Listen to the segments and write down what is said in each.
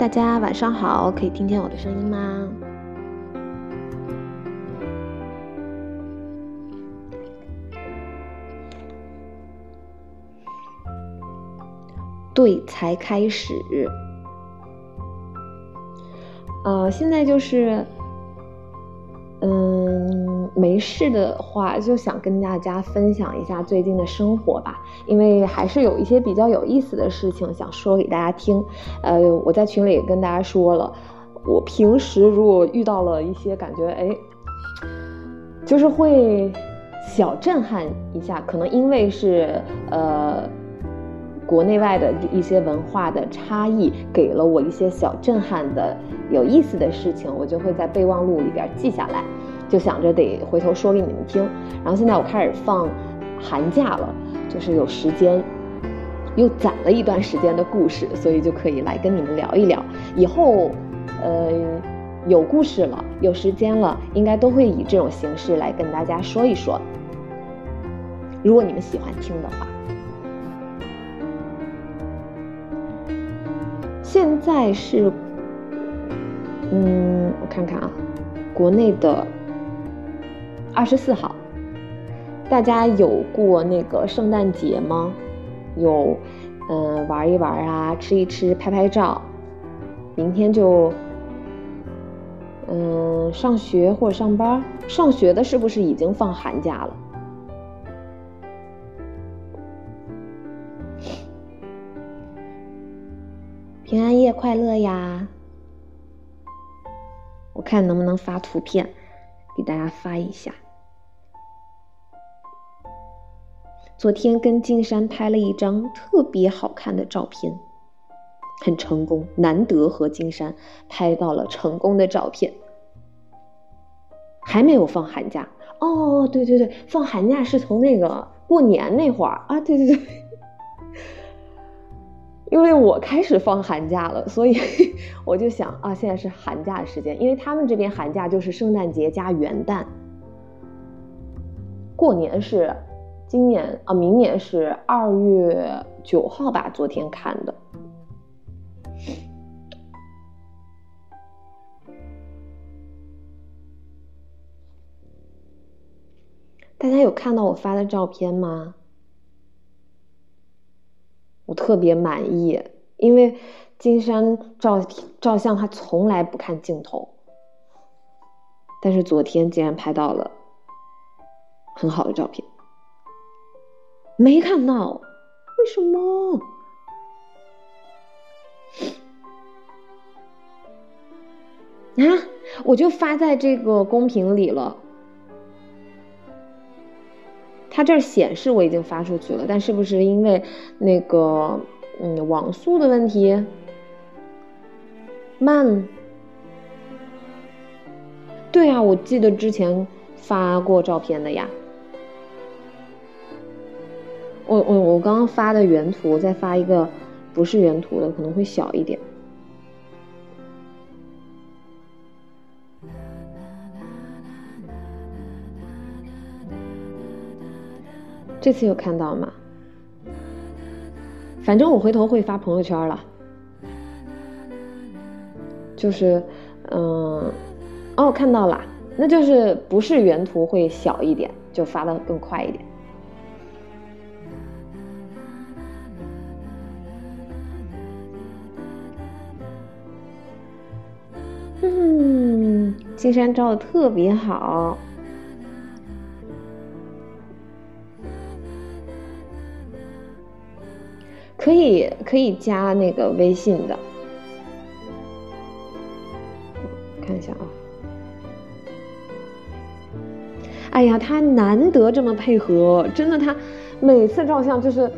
大家晚上好，可以听见我的声音吗？对，才开始。呃，现在就是，嗯，没事的话，就想跟大家分享一下最近的生活吧，因为还是有一些比较有意思的事情想说给大家听。呃，我在群里也跟大家说了，我平时如果遇到了一些感觉，哎，就是会小震撼一下，可能因为是呃。国内外的一些文化的差异，给了我一些小震撼的有意思的事情，我就会在备忘录里边记下来，就想着得回头说给你们听。然后现在我开始放寒假了，就是有时间，又攒了一段时间的故事，所以就可以来跟你们聊一聊。以后，呃，有故事了，有时间了，应该都会以这种形式来跟大家说一说。如果你们喜欢听的话。现在是，嗯，我看看啊，国内的二十四号，大家有过那个圣诞节吗？有，嗯，玩一玩啊，吃一吃，拍拍照。明天就，嗯，上学或者上班。上学的是不是已经放寒假了？平安夜快乐呀！我看能不能发图片给大家发一下。昨天跟金山拍了一张特别好看的照片，很成功，难得和金山拍到了成功的照片。还没有放寒假哦，对对对，放寒假是从那个过年那会儿啊，对对对。因为我开始放寒假了，所以 我就想啊，现在是寒假的时间。因为他们这边寒假就是圣诞节加元旦，过年是今年啊，明年是二月九号吧？昨天看的。大家有看到我发的照片吗？特别满意，因为金山照照相他从来不看镜头，但是昨天竟然拍到了很好的照片。没看到，为什么？啊，我就发在这个公屏里了。它这儿显示我已经发出去了，但是不是因为那个嗯网速的问题慢？对啊，我记得之前发过照片的呀。我我我刚刚发的原图，再发一个不是原图的，可能会小一点。这次有看到吗？反正我回头会发朋友圈了。就是，嗯，哦，看到了，那就是不是原图会小一点，就发的更快一点。嗯，金山照的特别好。可以可以加那个微信的，看一下啊。哎呀，他难得这么配合，真的，他每次照相就是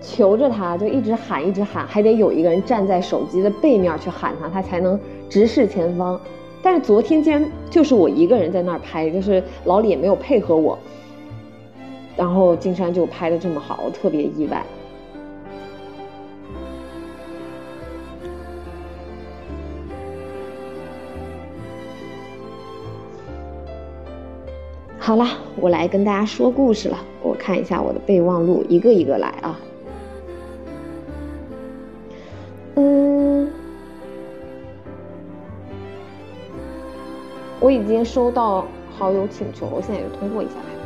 求着他，就一直喊，一直喊，还得有一个人站在手机的背面去喊他，他才能直视前方。但是昨天竟然就是我一个人在那儿拍，就是老李也没有配合我，然后金山就拍的这么好，我特别意外。好了，我来跟大家说故事了。我看一下我的备忘录，一个一个来啊。嗯，我已经收到好友请求，我现在就通过一下吧。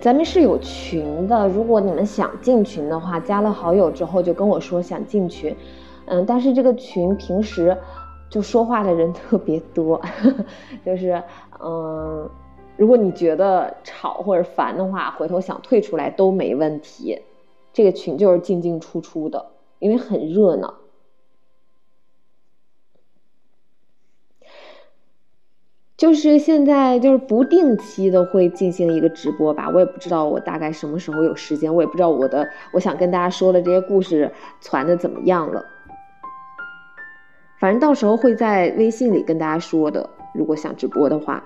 咱们是有群的，如果你们想进群的话，加了好友之后就跟我说想进群，嗯，但是这个群平时就说话的人特别多，就是嗯，如果你觉得吵或者烦的话，回头想退出来都没问题，这个群就是进进出出的，因为很热闹。就是现在，就是不定期的会进行一个直播吧，我也不知道我大概什么时候有时间，我也不知道我的我想跟大家说的这些故事传的怎么样了。反正到时候会在微信里跟大家说的，如果想直播的话。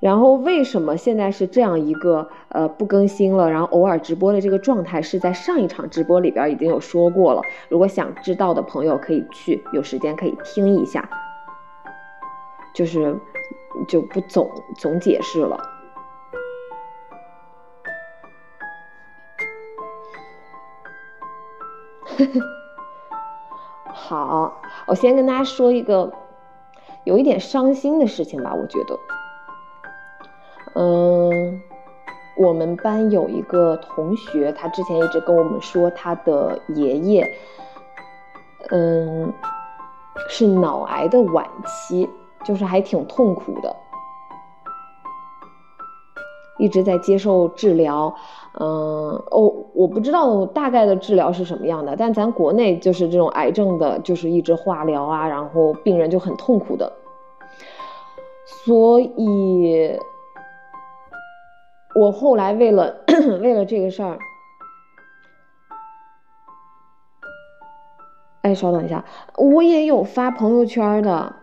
然后为什么现在是这样一个呃不更新了，然后偶尔直播的这个状态，是在上一场直播里边已经有说过了。如果想知道的朋友可以去，有时间可以听一下。就是就不总总解释了。好，我先跟大家说一个有一点伤心的事情吧。我觉得，嗯，我们班有一个同学，他之前一直跟我们说，他的爷爷，嗯，是脑癌的晚期。就是还挺痛苦的，一直在接受治疗，嗯，哦，我不知道大概的治疗是什么样的，但咱国内就是这种癌症的，就是一直化疗啊，然后病人就很痛苦的，所以，我后来为了 为了这个事儿，哎，稍等一下，我也有发朋友圈的。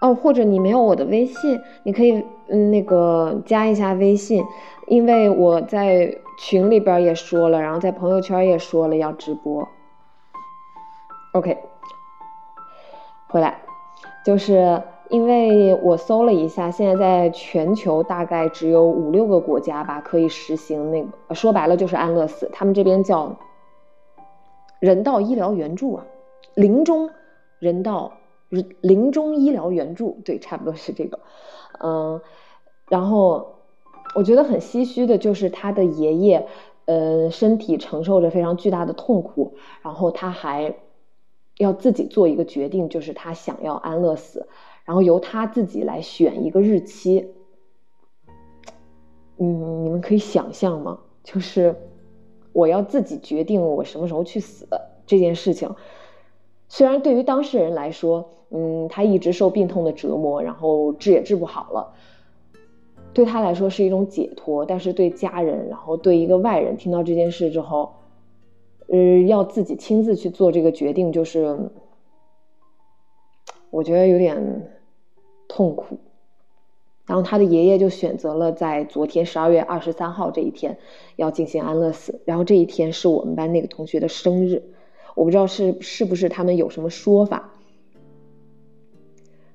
哦，或者你没有我的微信，你可以嗯那个加一下微信，因为我在群里边也说了，然后在朋友圈也说了要直播。OK，回来，就是因为我搜了一下，现在在全球大概只有五六个国家吧可以实行那个，说白了就是安乐死，他们这边叫人道医疗援助啊，临终人道。就是临终医疗援助，对，差不多是这个，嗯，然后我觉得很唏嘘的就是他的爷爷，呃，身体承受着非常巨大的痛苦，然后他还要自己做一个决定，就是他想要安乐死，然后由他自己来选一个日期，嗯，你们可以想象吗？就是我要自己决定我什么时候去死这件事情。虽然对于当事人来说，嗯，他一直受病痛的折磨，然后治也治不好了，对他来说是一种解脱，但是对家人，然后对一个外人听到这件事之后，呃，要自己亲自去做这个决定，就是我觉得有点痛苦。然后他的爷爷就选择了在昨天十二月二十三号这一天要进行安乐死，然后这一天是我们班那个同学的生日。我不知道是是不是他们有什么说法，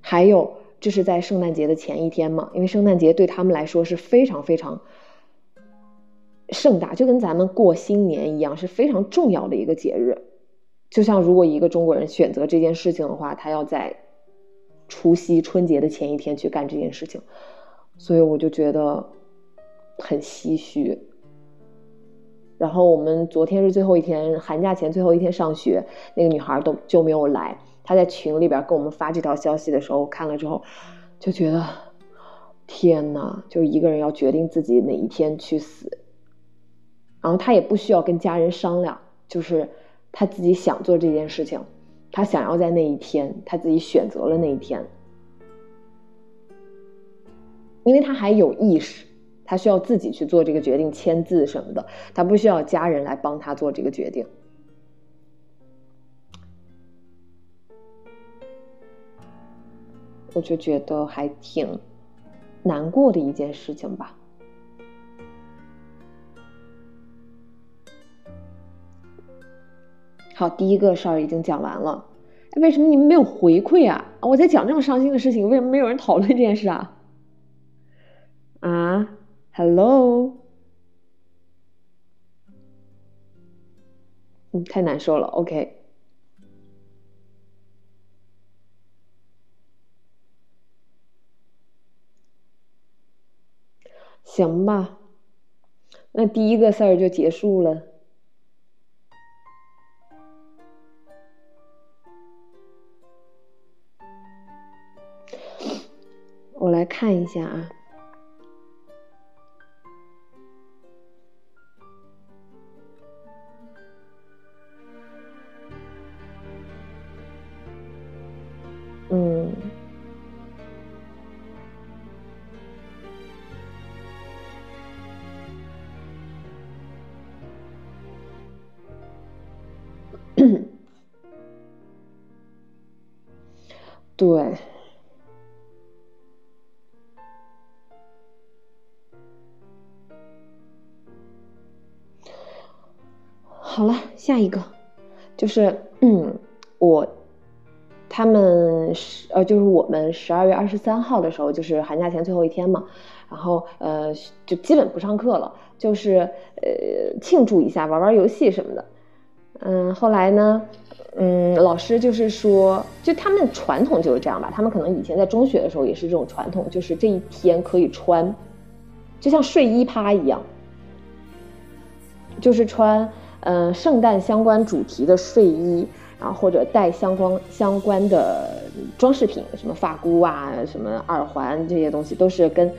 还有这是在圣诞节的前一天嘛？因为圣诞节对他们来说是非常非常盛大，就跟咱们过新年一样，是非常重要的一个节日。就像如果一个中国人选择这件事情的话，他要在除夕春节的前一天去干这件事情，所以我就觉得很唏嘘。然后我们昨天是最后一天，寒假前最后一天上学，那个女孩都就没有来。她在群里边跟我们发这条消息的时候，看了之后，就觉得天呐，就一个人要决定自己哪一天去死，然后他也不需要跟家人商量，就是他自己想做这件事情，他想要在那一天，他自己选择了那一天，因为他还有意识，他需要自己去做这个决定，签字什么的，他不需要家人来帮他做这个决定。我就觉得还挺难过的一件事情吧。好，第一个事儿已经讲完了。为什么你们没有回馈啊？我在讲这么伤心的事情，为什么没有人讨论这件事啊？啊，Hello，嗯，太难受了。OK。行吧，那第一个事儿就结束了。我来看一下啊，是，嗯，我他们十呃，就是我们十二月二十三号的时候，就是寒假前最后一天嘛，然后呃，就基本不上课了，就是呃，庆祝一下，玩玩游戏什么的，嗯，后来呢？嗯，老师就是说，就他们传统就是这样吧。他们可能以前在中学的时候也是这种传统，就是这一天可以穿，就像睡衣趴一样，就是穿嗯圣诞相关主题的睡衣，然后或者带相关相关的装饰品，什么发箍啊，什么耳环这些东西都是跟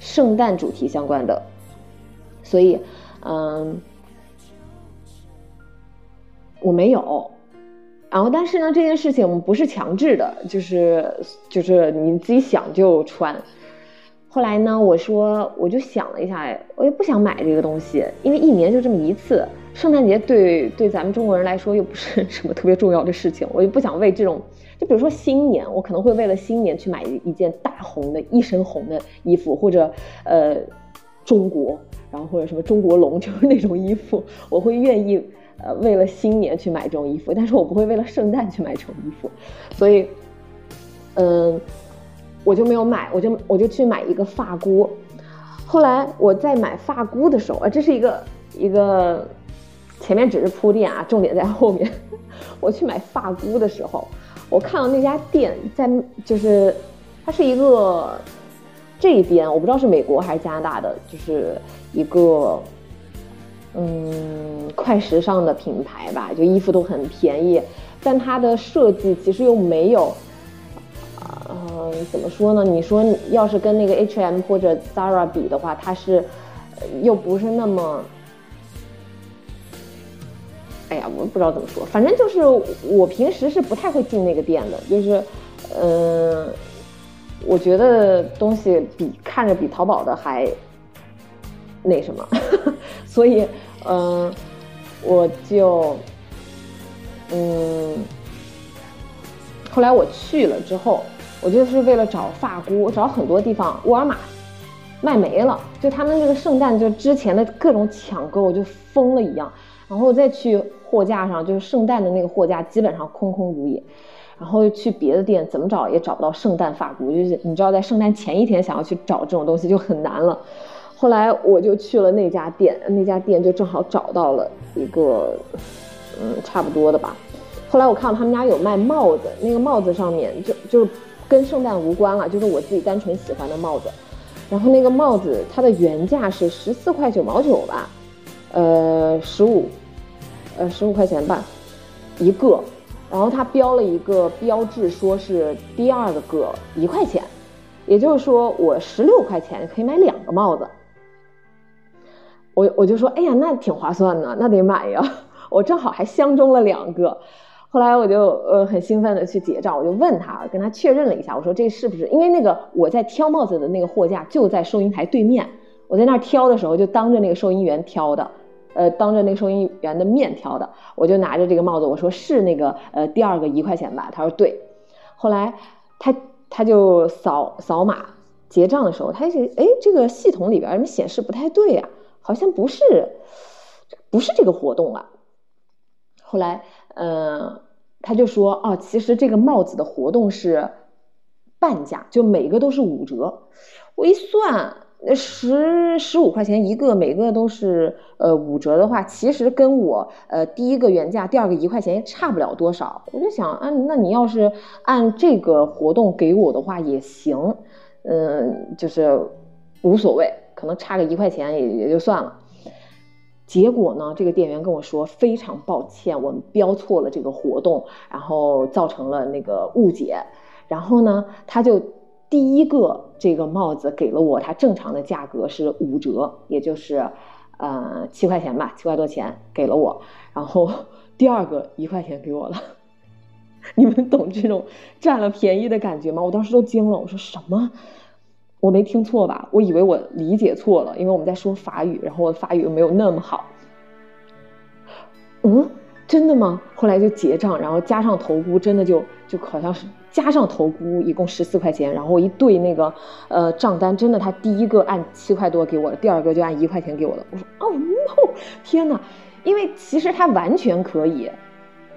圣诞主题相关的。所以，嗯，我没有。然后，但是呢，这件事情不是强制的，就是就是你自己想就穿。后来呢，我说我就想了一下，我也不想买这个东西，因为一年就这么一次，圣诞节对对咱们中国人来说又不是 什么特别重要的事情，我就不想为这种，就比如说新年，我可能会为了新年去买一件大红的一身红的衣服，或者呃中国，然后或者什么中国龙，就是那种衣服，我会愿意。呃，为了新年去买这种衣服，但是我不会为了圣诞去买这种衣服，所以，嗯，我就没有买，我就我就去买一个发箍。后来我在买发箍的时候，啊，这是一个一个前面只是铺垫啊，重点在后面。我去买发箍的时候，我看到那家店在，就是它是一个这边我不知道是美国还是加拿大的，就是一个。嗯，快时尚的品牌吧，就衣服都很便宜，但它的设计其实又没有，嗯，怎么说呢？你说要是跟那个 H&M 或者 Zara 比的话，它是又不是那么，哎呀，我不知道怎么说，反正就是我平时是不太会进那个店的，就是，嗯，我觉得东西比看着比淘宝的还那什么，所以。嗯，我就，嗯，后来我去了之后，我就是为了找发箍，我找很多地方，沃尔玛卖没了，就他们这个圣诞就之前的各种抢购就疯了一样，然后再去货架上，就是圣诞的那个货架基本上空空如也，然后去别的店怎么找也找不到圣诞发箍，就是你知道在圣诞前一天想要去找这种东西就很难了。后来我就去了那家店，那家店就正好找到了一个，嗯，差不多的吧。后来我看到他们家有卖帽子，那个帽子上面就就是跟圣诞无关了，就是我自己单纯喜欢的帽子。然后那个帽子它的原价是十四块九毛九吧，呃，十五，呃，十五块钱吧一个。然后它标了一个标志，说是第二个一块钱。也就是说我十六块钱可以买两个帽子。我我就说，哎呀，那挺划算的，那得买呀。我正好还相中了两个。后来我就呃很兴奋的去结账，我就问他，跟他确认了一下，我说这是不是？因为那个我在挑帽子的那个货架就在收银台对面，我在那儿挑的时候就当着那个收银员挑的，呃，当着那个收银员的面挑的，我就拿着这个帽子，我说是那个呃第二个一块钱吧？他说对。后来他他就扫扫码结账的时候，他就哎这个系统里边怎么显示不太对呀？好像不是不是这个活动啊。后来嗯。他就说：“哦，其实这个帽子的活动是半价，就每个都是五折。我一算，十十五块钱一个，每个都是呃五折的话，其实跟我呃第一个原价，第二个一块钱也差不了多少。我就想，啊，那你要是按这个活动给我的话也行，嗯，就是无所谓，可能差个一块钱也也就算了。”结果呢？这个店员跟我说非常抱歉，我们标错了这个活动，然后造成了那个误解。然后呢，他就第一个这个帽子给了我，它正常的价格是五折，也就是呃七块钱吧，七块多钱给了我。然后 第二个一块钱给我了。你们懂这种占了便宜的感觉吗？我当时都惊了，我说什么？我没听错吧？我以为我理解错了，因为我们在说法语，然后我的法语又没有那么好。嗯，真的吗？后来就结账，然后加上头箍，真的就就好像是加上头箍一共十四块钱，然后一对那个呃账单，真的他第一个按七块多给我的，第二个就按一块钱给我的。我说哦 no，天哪！因为其实他完全可以，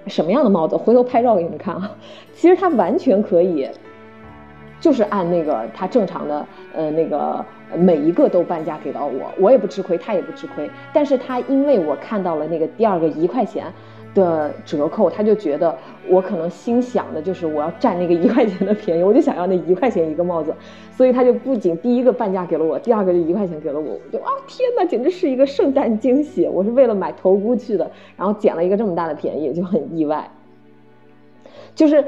什么样的帽子？回头拍照给你们看啊。其实他完全可以。就是按那个他正常的，呃，那个每一个都半价给到我，我也不吃亏，他也不吃亏。但是他因为我看到了那个第二个一块钱的折扣，他就觉得我可能心想的就是我要占那个一块钱的便宜，我就想要那一块钱一个帽子，所以他就不仅第一个半价给了我，第二个就一块钱给了我，我就啊天哪，简直是一个圣诞惊喜！我是为了买头箍去的，然后捡了一个这么大的便宜，就很意外。就是。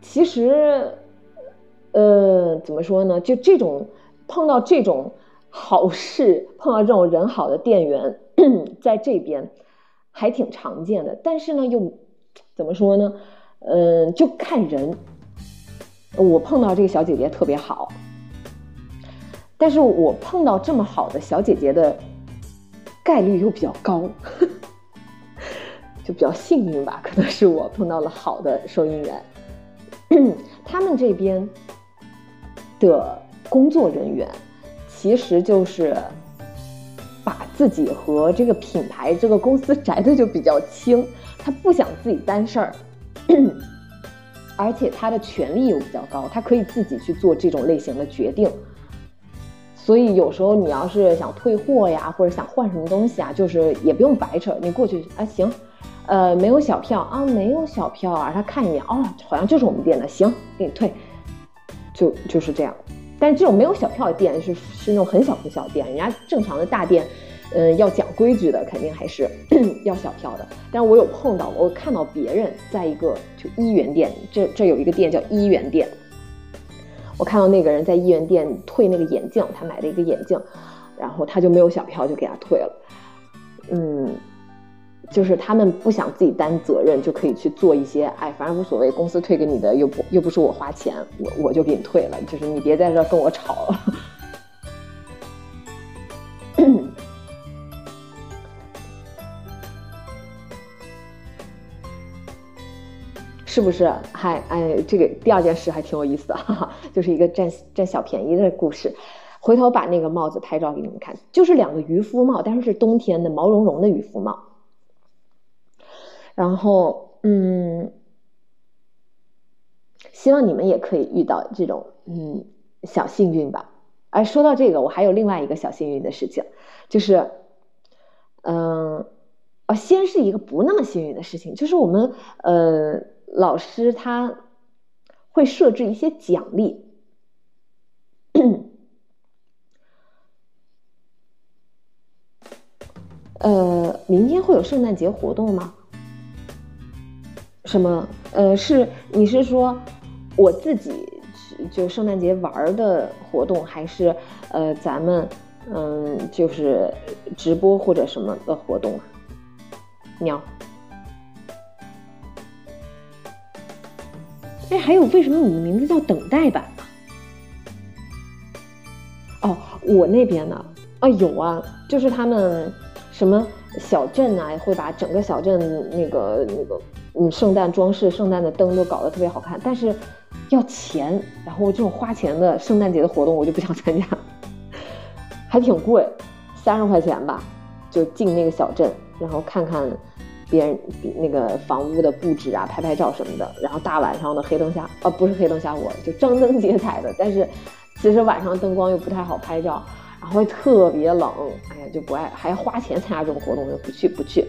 其实，呃，怎么说呢？就这种碰到这种好事，碰到这种人好的店员，在这边还挺常见的。但是呢，又怎么说呢？嗯，就看人。我碰到这个小姐姐特别好，但是我碰到这么好的小姐姐的概率又比较高，就比较幸运吧。可能是我碰到了好的收银员。他们这边的工作人员，其实就是把自己和这个品牌、这个公司摘的就比较轻，他不想自己担事儿，而且他的权力又比较高，他可以自己去做这种类型的决定。所以有时候你要是想退货呀，或者想换什么东西啊，就是也不用白扯，你过去啊，行。呃，没有小票啊，没有小票啊。他看一眼，哦，好像就是我们店的，行，给你退，就就是这样。但是这种没有小票的店是是那种很小很小店，人家正常的大店，嗯，要讲规矩的，肯定还是 要小票的。但我有碰到，我看到别人在一个就一元店，这这有一个店叫一元店，我看到那个人在一元店退那个眼镜，他买了一个眼镜，然后他就没有小票，就给他退了，嗯。就是他们不想自己担责任，就可以去做一些，哎，反正无所谓，公司退给你的又不又不是我花钱，我我就给你退了，就是你别在这跟我吵了，是不是？还哎，这个第二件事还挺有意思的，哈哈，就是一个占占小便宜的故事。回头把那个帽子拍照给你们看，就是两个渔夫帽，但是是冬天的毛茸茸的渔夫帽。然后，嗯，希望你们也可以遇到这种嗯小幸运吧。哎，说到这个，我还有另外一个小幸运的事情，就是，嗯，哦，先是一个不那么幸运的事情，就是我们呃老师他会设置一些奖励，呃，明天会有圣诞节活动吗？什么？呃，是你是说我自己就圣诞节玩的活动，还是呃咱们嗯就是直播或者什么的活动啊？喵。哎，还有为什么你的名字叫等待版呢？哦，我那边呢？啊，有啊，就是他们什么小镇啊，会把整个小镇那个那个嗯圣诞装饰、圣诞的灯都搞得特别好看，但是要钱，然后这种花钱的圣诞节的活动我就不想参加，还挺贵，三十块钱吧，就进那个小镇，然后看看。别人那个房屋的布置啊，拍拍照什么的，然后大晚上的黑灯瞎啊，不是黑灯瞎火，就张灯结彩的。但是其实晚上灯光又不太好拍照，然后会特别冷，哎呀就不爱，还要花钱参加这种活动，就不去不去。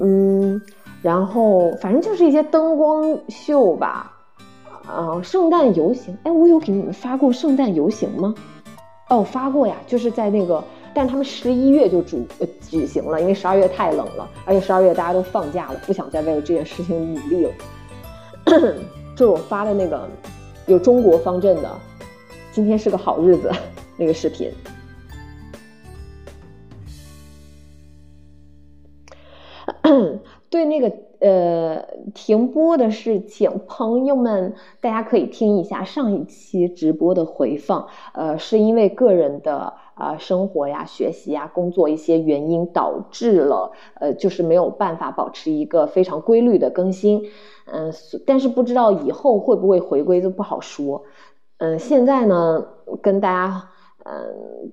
嗯，然后反正就是一些灯光秀吧，啊，圣诞游行，哎，我有给你们发过圣诞游行吗？哦，发过呀，就是在那个。但他们十一月就主举行了，因为十二月太冷了，而且十二月大家都放假了，不想再为了这件事情努力了。就是我发的那个有中国方阵的，今天是个好日子那个视频。呃停播的事情，朋友们大家可以听一下上一期直播的回放，呃，是因为个人的。啊，生活呀、学习呀、工作一些原因导致了，呃，就是没有办法保持一个非常规律的更新，嗯，但是不知道以后会不会回归就不好说，嗯，现在呢，跟大家嗯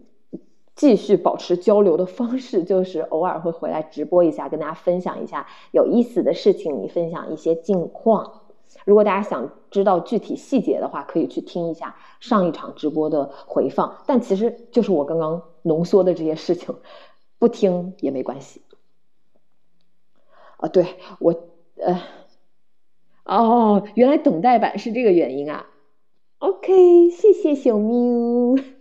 继续保持交流的方式就是偶尔会回来直播一下，跟大家分享一下有意思的事情，你分享一些近况。如果大家想知道具体细节的话，可以去听一下上一场直播的回放。但其实就是我刚刚浓缩的这些事情，不听也没关系。啊，对我，呃，哦，原来等待版是这个原因啊。OK，谢谢小喵。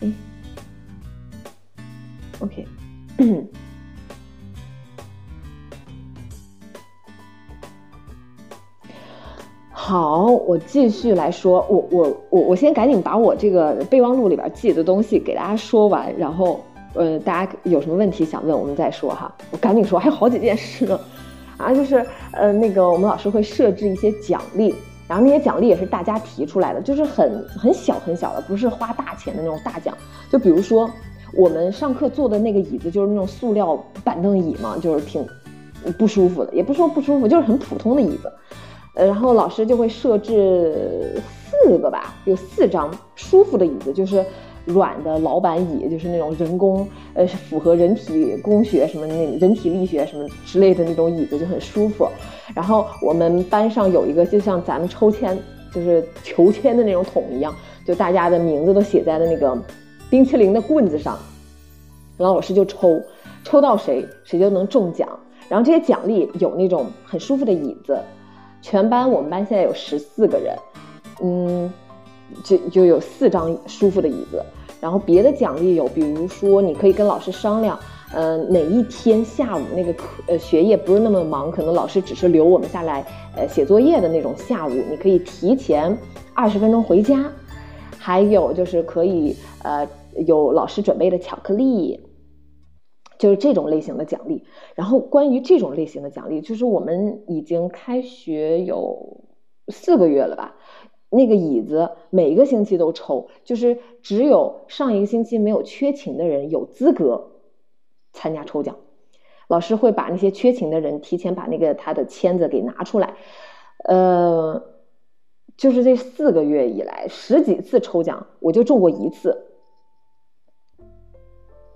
哎，OK。好，我继续来说，我我我我先赶紧把我这个备忘录里边记的东西给大家说完，然后呃，大家有什么问题想问，我们再说哈。我赶紧说，还有好几件事呢，啊，就是呃那个我们老师会设置一些奖励，然后那些奖励也是大家提出来的，就是很很小很小的，不是花大钱的那种大奖。就比如说我们上课坐的那个椅子，就是那种塑料板凳椅嘛，就是挺不舒服的，也不说不舒服，就是很普通的椅子。呃，然后老师就会设置四个吧，有四张舒服的椅子，就是软的老板椅，就是那种人工，呃，符合人体工学什么那人体力学什么之类的那种椅子就很舒服。然后我们班上有一个，就像咱们抽签，就是求签的那种桶一样，就大家的名字都写在了那个冰淇淋的棍子上，然后老师就抽，抽到谁谁就能中奖。然后这些奖励有那种很舒服的椅子。全班我们班现在有十四个人，嗯，就就有四张舒服的椅子。然后别的奖励有，比如说你可以跟老师商量，嗯，哪一天下午那个课呃学业不是那么忙，可能老师只是留我们下来呃写作业的那种下午，你可以提前二十分钟回家。还有就是可以呃有老师准备的巧克力。就是这种类型的奖励，然后关于这种类型的奖励，就是我们已经开学有四个月了吧？那个椅子每个星期都抽，就是只有上一个星期没有缺勤的人有资格参加抽奖。老师会把那些缺勤的人提前把那个他的签子给拿出来。呃，就是这四个月以来十几次抽奖，我就中过一次。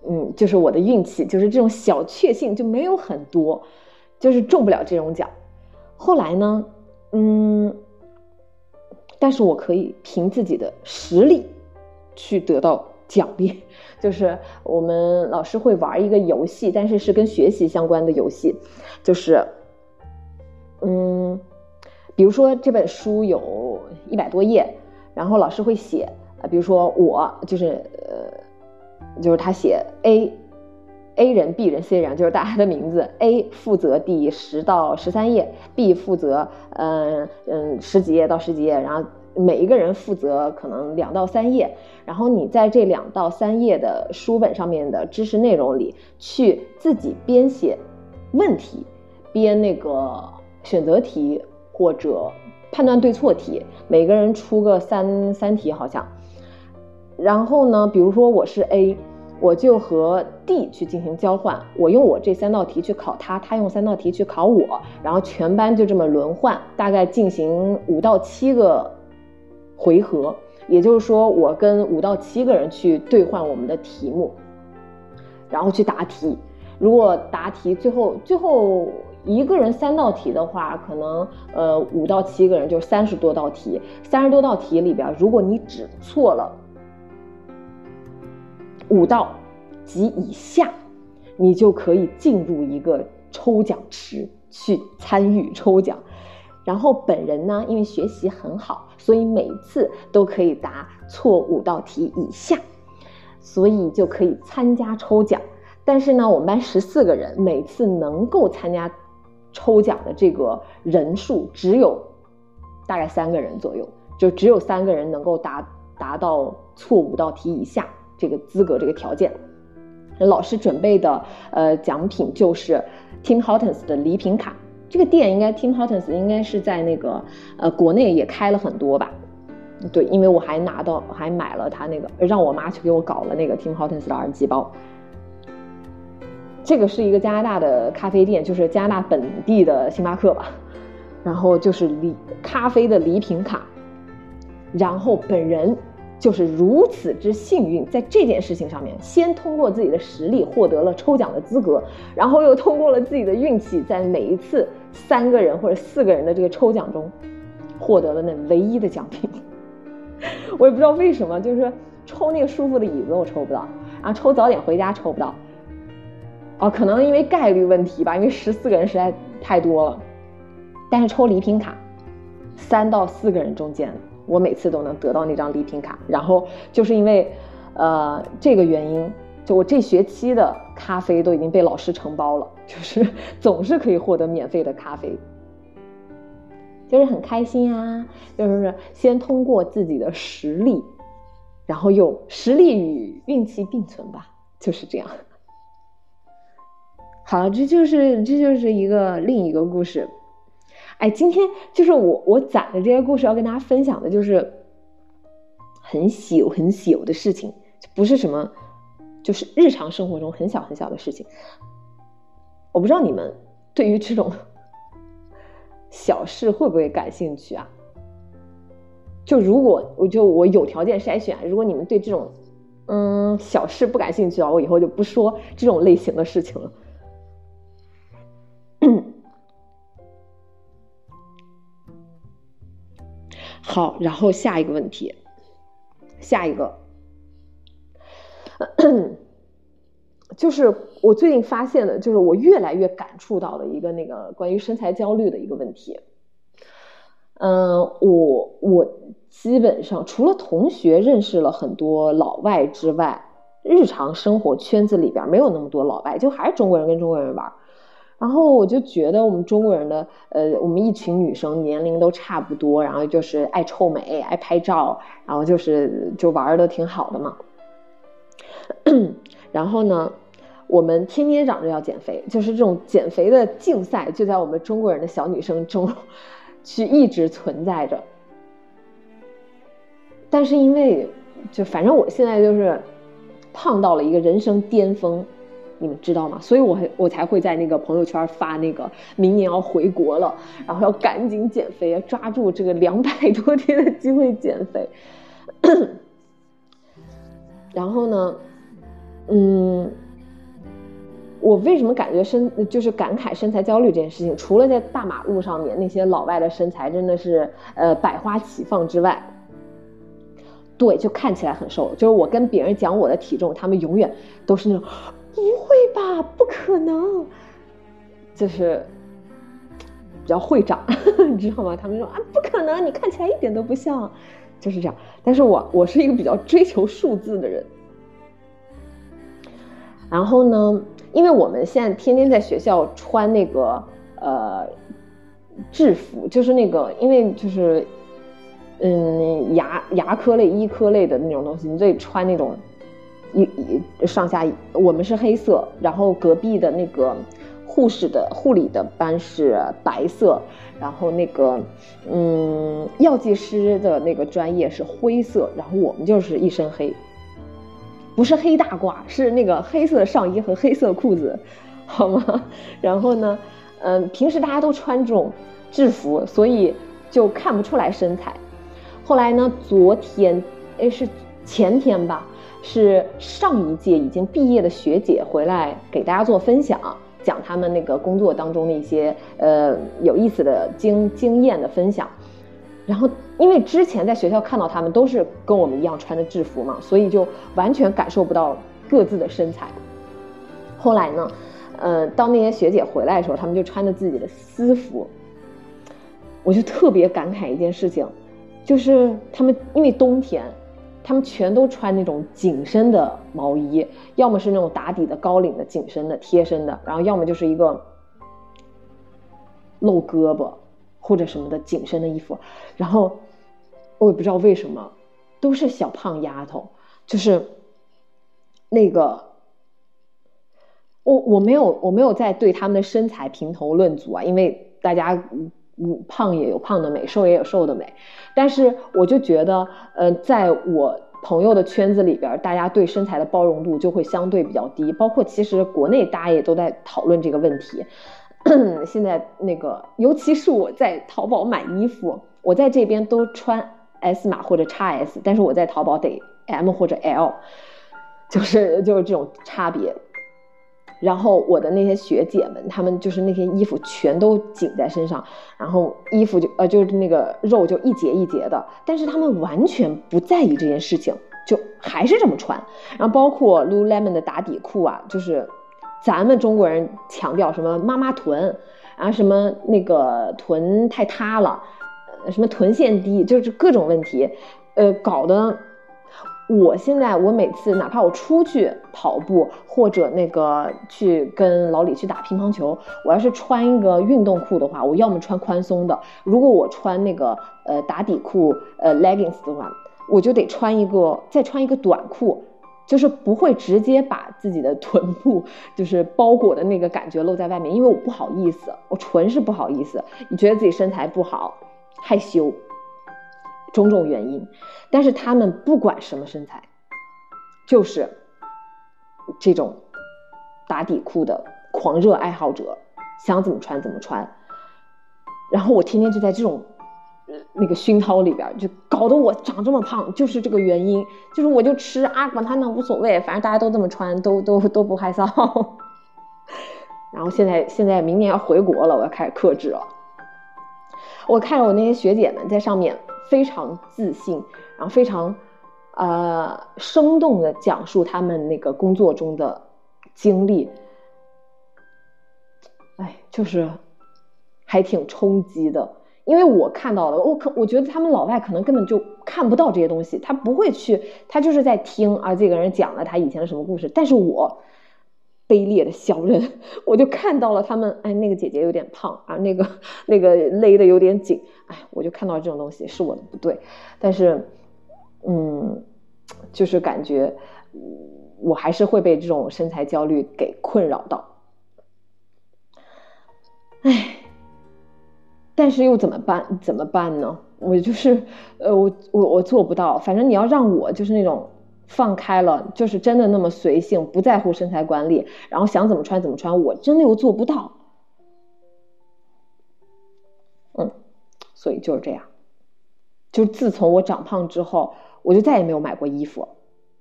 嗯，就是我的运气，就是这种小确幸就没有很多，就是中不了这种奖。后来呢，嗯，但是我可以凭自己的实力去得到奖励。就是我们老师会玩一个游戏，但是是跟学习相关的游戏，就是，嗯，比如说这本书有一百多页，然后老师会写，比如说我就是呃。就是他写 A，A 人、B 人、C 人就是大家的名字。A 负责第十到十三页，B 负责嗯嗯十几页到十几页，然后每一个人负责可能两到三页。然后你在这两到三页的书本上面的知识内容里，去自己编写问题，编那个选择题或者判断对错题，每个人出个三三题好像。然后呢，比如说我是 A。我就和 D 去进行交换，我用我这三道题去考他，他用三道题去考我，然后全班就这么轮换，大概进行五到七个回合，也就是说，我跟五到七个人去兑换我们的题目，然后去答题。如果答题最后最后一个人三道题的话，可能呃五到七个人就是三十多道题，三十多道题里边，如果你只错了。五道及以下，你就可以进入一个抽奖池去参与抽奖。然后本人呢，因为学习很好，所以每次都可以答错五道题以下，所以就可以参加抽奖。但是呢，我们班十四个人，每次能够参加抽奖的这个人数只有大概三个人左右，就只有三个人能够达达到错五道题以下。这个资格，这个条件，老师准备的呃奖品就是 Tim Hortons 的礼品卡。这个店应该 Tim Hortons 应该是在那个呃国内也开了很多吧？对，因为我还拿到还买了他那个，让我妈去给我搞了那个 Tim Hortons 的耳机包。这个是一个加拿大的咖啡店，就是加拿大本地的星巴克吧。然后就是礼咖啡的礼品卡，然后本人。就是如此之幸运，在这件事情上面，先通过自己的实力获得了抽奖的资格，然后又通过了自己的运气，在每一次三个人或者四个人的这个抽奖中，获得了那唯一的奖品。我也不知道为什么，就是抽那个舒服的椅子我抽不到，然后抽早点回家抽不到。哦，可能因为概率问题吧，因为十四个人实在太多了。但是抽礼品卡，三到四个人中间。我每次都能得到那张礼品卡，然后就是因为，呃，这个原因，就我这学期的咖啡都已经被老师承包了，就是总是可以获得免费的咖啡，就是很开心啊，就是先通过自己的实力，然后又实力与运气并存吧，就是这样。好，这就是这就是一个另一个故事。哎，今天就是我我攒的这些故事要跟大家分享的，就是很小很小的事情，不是什么，就是日常生活中很小很小的事情。我不知道你们对于这种 小事会不会感兴趣啊？就如果我就我有条件筛选，如果你们对这种嗯小事不感兴趣的话，我以后就不说这种类型的事情了。好，然后下一个问题，下一个，就是我最近发现的，就是我越来越感触到的一个那个关于身材焦虑的一个问题。嗯，我我基本上除了同学认识了很多老外之外，日常生活圈子里边没有那么多老外，就还是中国人跟中国人玩。然后我就觉得我们中国人的，呃，我们一群女生年龄都差不多，然后就是爱臭美、爱拍照，然后就是就玩的挺好的嘛。然后呢，我们天天嚷着要减肥，就是这种减肥的竞赛就在我们中国人的小女生中去一直存在着。但是因为就反正我现在就是胖到了一个人生巅峰。你们知道吗？所以，我我才会在那个朋友圈发那个明年要回国了，然后要赶紧减肥，抓住这个两百多天的机会减肥。然后呢，嗯，我为什么感觉身就是感慨身材焦虑这件事情？除了在大马路上面那些老外的身材真的是呃百花齐放之外，对，就看起来很瘦。就是我跟别人讲我的体重，他们永远都是那种。不会吧？不可能，就是比较会长，你知道吗？他们说啊，不可能，你看起来一点都不像，就是这样。但是我我是一个比较追求数字的人。然后呢，因为我们现在天天在学校穿那个呃制服，就是那个因为就是嗯牙牙科类、医科类的那种东西，你得穿那种一一上下。我们是黑色，然后隔壁的那个护士的护理的班是白色，然后那个嗯药剂师的那个专业是灰色，然后我们就是一身黑。不是黑大褂，是那个黑色上衣和黑色裤子，好吗？然后呢，嗯，平时大家都穿这种制服，所以就看不出来身材。后来呢，昨天，哎，是前天吧，是上一届已经毕业的学姐回来给大家做分享，讲他们那个工作当中的一些呃有意思的经经验的分享。然后，因为之前在学校看到他们都是跟我们一样穿的制服嘛，所以就完全感受不到各自的身材。后来呢，呃，当那些学姐回来的时候，他们就穿着自己的私服，我就特别感慨一件事情，就是他们因为冬天，他们全都穿那种紧身的毛衣，要么是那种打底的高领的紧身的贴身的，然后要么就是一个露胳膊。或者什么的紧身的衣服，然后我也不知道为什么，都是小胖丫头，就是那个我我没有我没有在对他们的身材评头论足啊，因为大家嗯胖也有胖的美，瘦也有瘦的美，但是我就觉得，呃，在我朋友的圈子里边，大家对身材的包容度就会相对比较低，包括其实国内大家也都在讨论这个问题。现在那个，尤其是我在淘宝买衣服，我在这边都穿 S 码或者 x S，但是我在淘宝得 M 或者 L，就是就是这种差别。然后我的那些学姐们，她们就是那些衣服全都紧在身上，然后衣服就呃就是那个肉就一节一节的，但是她们完全不在意这件事情，就还是这么穿。然后包括 Lululemon 的打底裤啊，就是。咱们中国人强调什么妈妈臀，然后什么那个臀太塌了，什么臀线低，就是各种问题，呃，搞得我现在我每次哪怕我出去跑步或者那个去跟老李去打乒乓球，我要是穿一个运动裤的话，我要么穿宽松的，如果我穿那个呃打底裤呃 leggings 的话，我就得穿一个再穿一个短裤。就是不会直接把自己的臀部 就是包裹的那个感觉露在外面，因为我不好意思，我纯是不好意思。你觉得自己身材不好，害羞，种种原因。但是他们不管什么身材，就是这种打底裤的狂热爱好者，想怎么穿怎么穿。然后我天天就在这种。那个熏陶里边就搞得我长这么胖，就是这个原因，就是我就吃啊，管他呢无所谓，反正大家都这么穿，都都都不害臊。然后现在现在明年要回国了，我要开始克制了。我看着我那些学姐们在上面非常自信，然后非常呃生动的讲述他们那个工作中的经历，哎，就是还挺冲击的。因为我看到了，我可我觉得他们老外可能根本就看不到这些东西，他不会去，他就是在听啊，这个人讲了他以前的什么故事。但是我卑劣的小人，我就看到了他们，哎，那个姐姐有点胖啊，那个那个勒的有点紧，哎，我就看到这种东西是我的不对，但是，嗯，就是感觉我还是会被这种身材焦虑给困扰到，哎。但是又怎么办？怎么办呢？我就是，呃，我我我做不到。反正你要让我就是那种放开了，就是真的那么随性，不在乎身材管理，然后想怎么穿怎么穿，我真的又做不到。嗯，所以就是这样。就自从我长胖之后，我就再也没有买过衣服。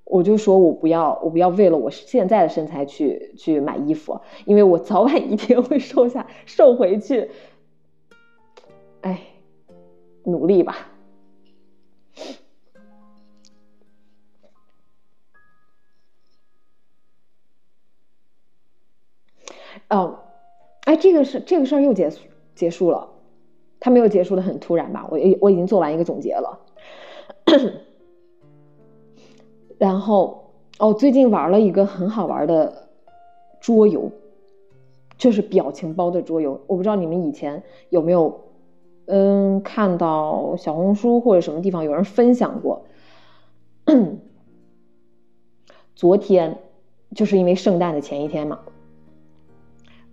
我就说我不要，我不要为了我现在的身材去去买衣服，因为我早晚一天会瘦下瘦回去。哎，努力吧。哦，哎，这个事这个事儿又结束结束了，它没有结束的很突然吧？我我已经做完一个总结了。然后哦，最近玩了一个很好玩的桌游，就是表情包的桌游。我不知道你们以前有没有，嗯，看到小红书或者什么地方有人分享过。昨天就是因为圣诞的前一天嘛，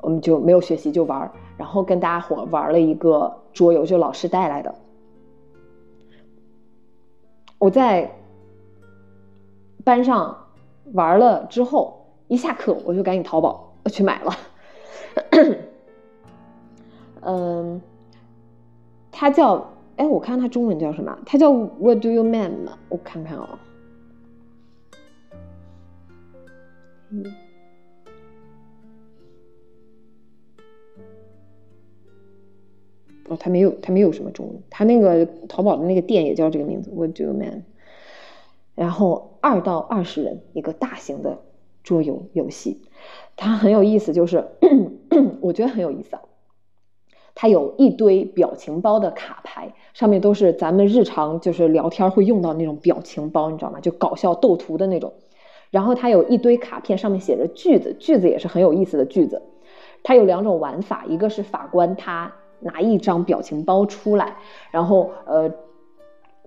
我们就没有学习就玩，然后跟大家伙玩了一个桌游，就老师带来的。我在班上玩了之后，一下课我就赶紧淘宝去买了。嗯，它叫哎，我看它中文叫什么？它叫 What do you mean？我看看哦。嗯。哦，它没有，它没有什么中文。它那个淘宝的那个店也叫这个名字，What do you mean？然后二到二十人一个大型的桌游游戏，它很有意思，就是 我觉得很有意思啊。它有一堆表情包的卡牌，上面都是咱们日常就是聊天会用到那种表情包，你知道吗？就搞笑斗图的那种。然后它有一堆卡片，上面写着句子，句子也是很有意思的句子。它有两种玩法，一个是法官他。拿一张表情包出来，然后呃，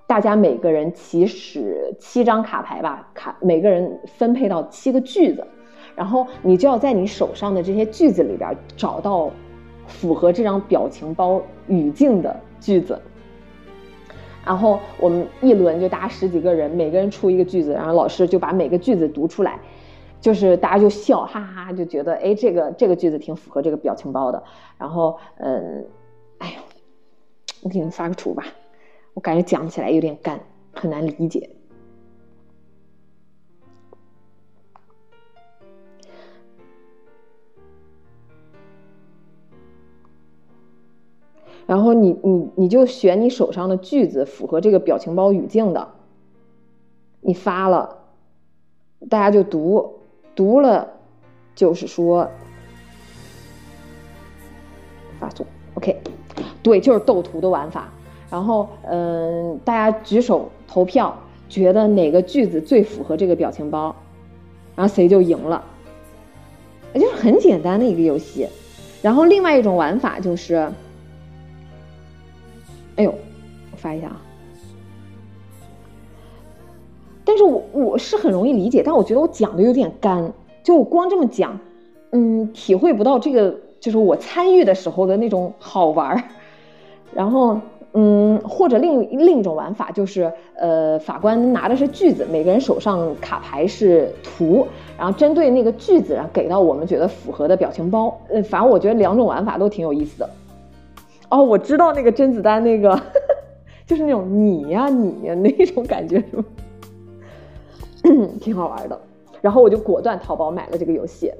大家每个人起始七张卡牌吧，卡每个人分配到七个句子，然后你就要在你手上的这些句子里边找到符合这张表情包语境的句子，然后我们一轮就大家十几个人，每个人出一个句子，然后老师就把每个句子读出来。就是大家就笑哈哈，就觉得哎，这个这个句子挺符合这个表情包的，然后嗯。哎呦，我给你们发个图吧，我感觉讲起来有点干，很难理解。然后你你你就选你手上的句子符合这个表情包语境的，你发了，大家就读，读了就是说发送，OK。对，就是斗图的玩法。然后，嗯，大家举手投票，觉得哪个句子最符合这个表情包，然后谁就赢了。就是很简单的一个游戏。然后，另外一种玩法就是，哎呦，我发一下啊。但是我我是很容易理解，但我觉得我讲的有点干，就我光这么讲，嗯，体会不到这个就是我参与的时候的那种好玩儿。然后，嗯，或者另另一种玩法就是，呃，法官拿的是句子，每个人手上卡牌是图，然后针对那个句子，然后给到我们觉得符合的表情包。呃，反正我觉得两种玩法都挺有意思的。哦，我知道那个甄子丹那个，就是那种你呀你呀那种感觉，是吗？挺好玩的。然后我就果断淘宝买了这个游戏。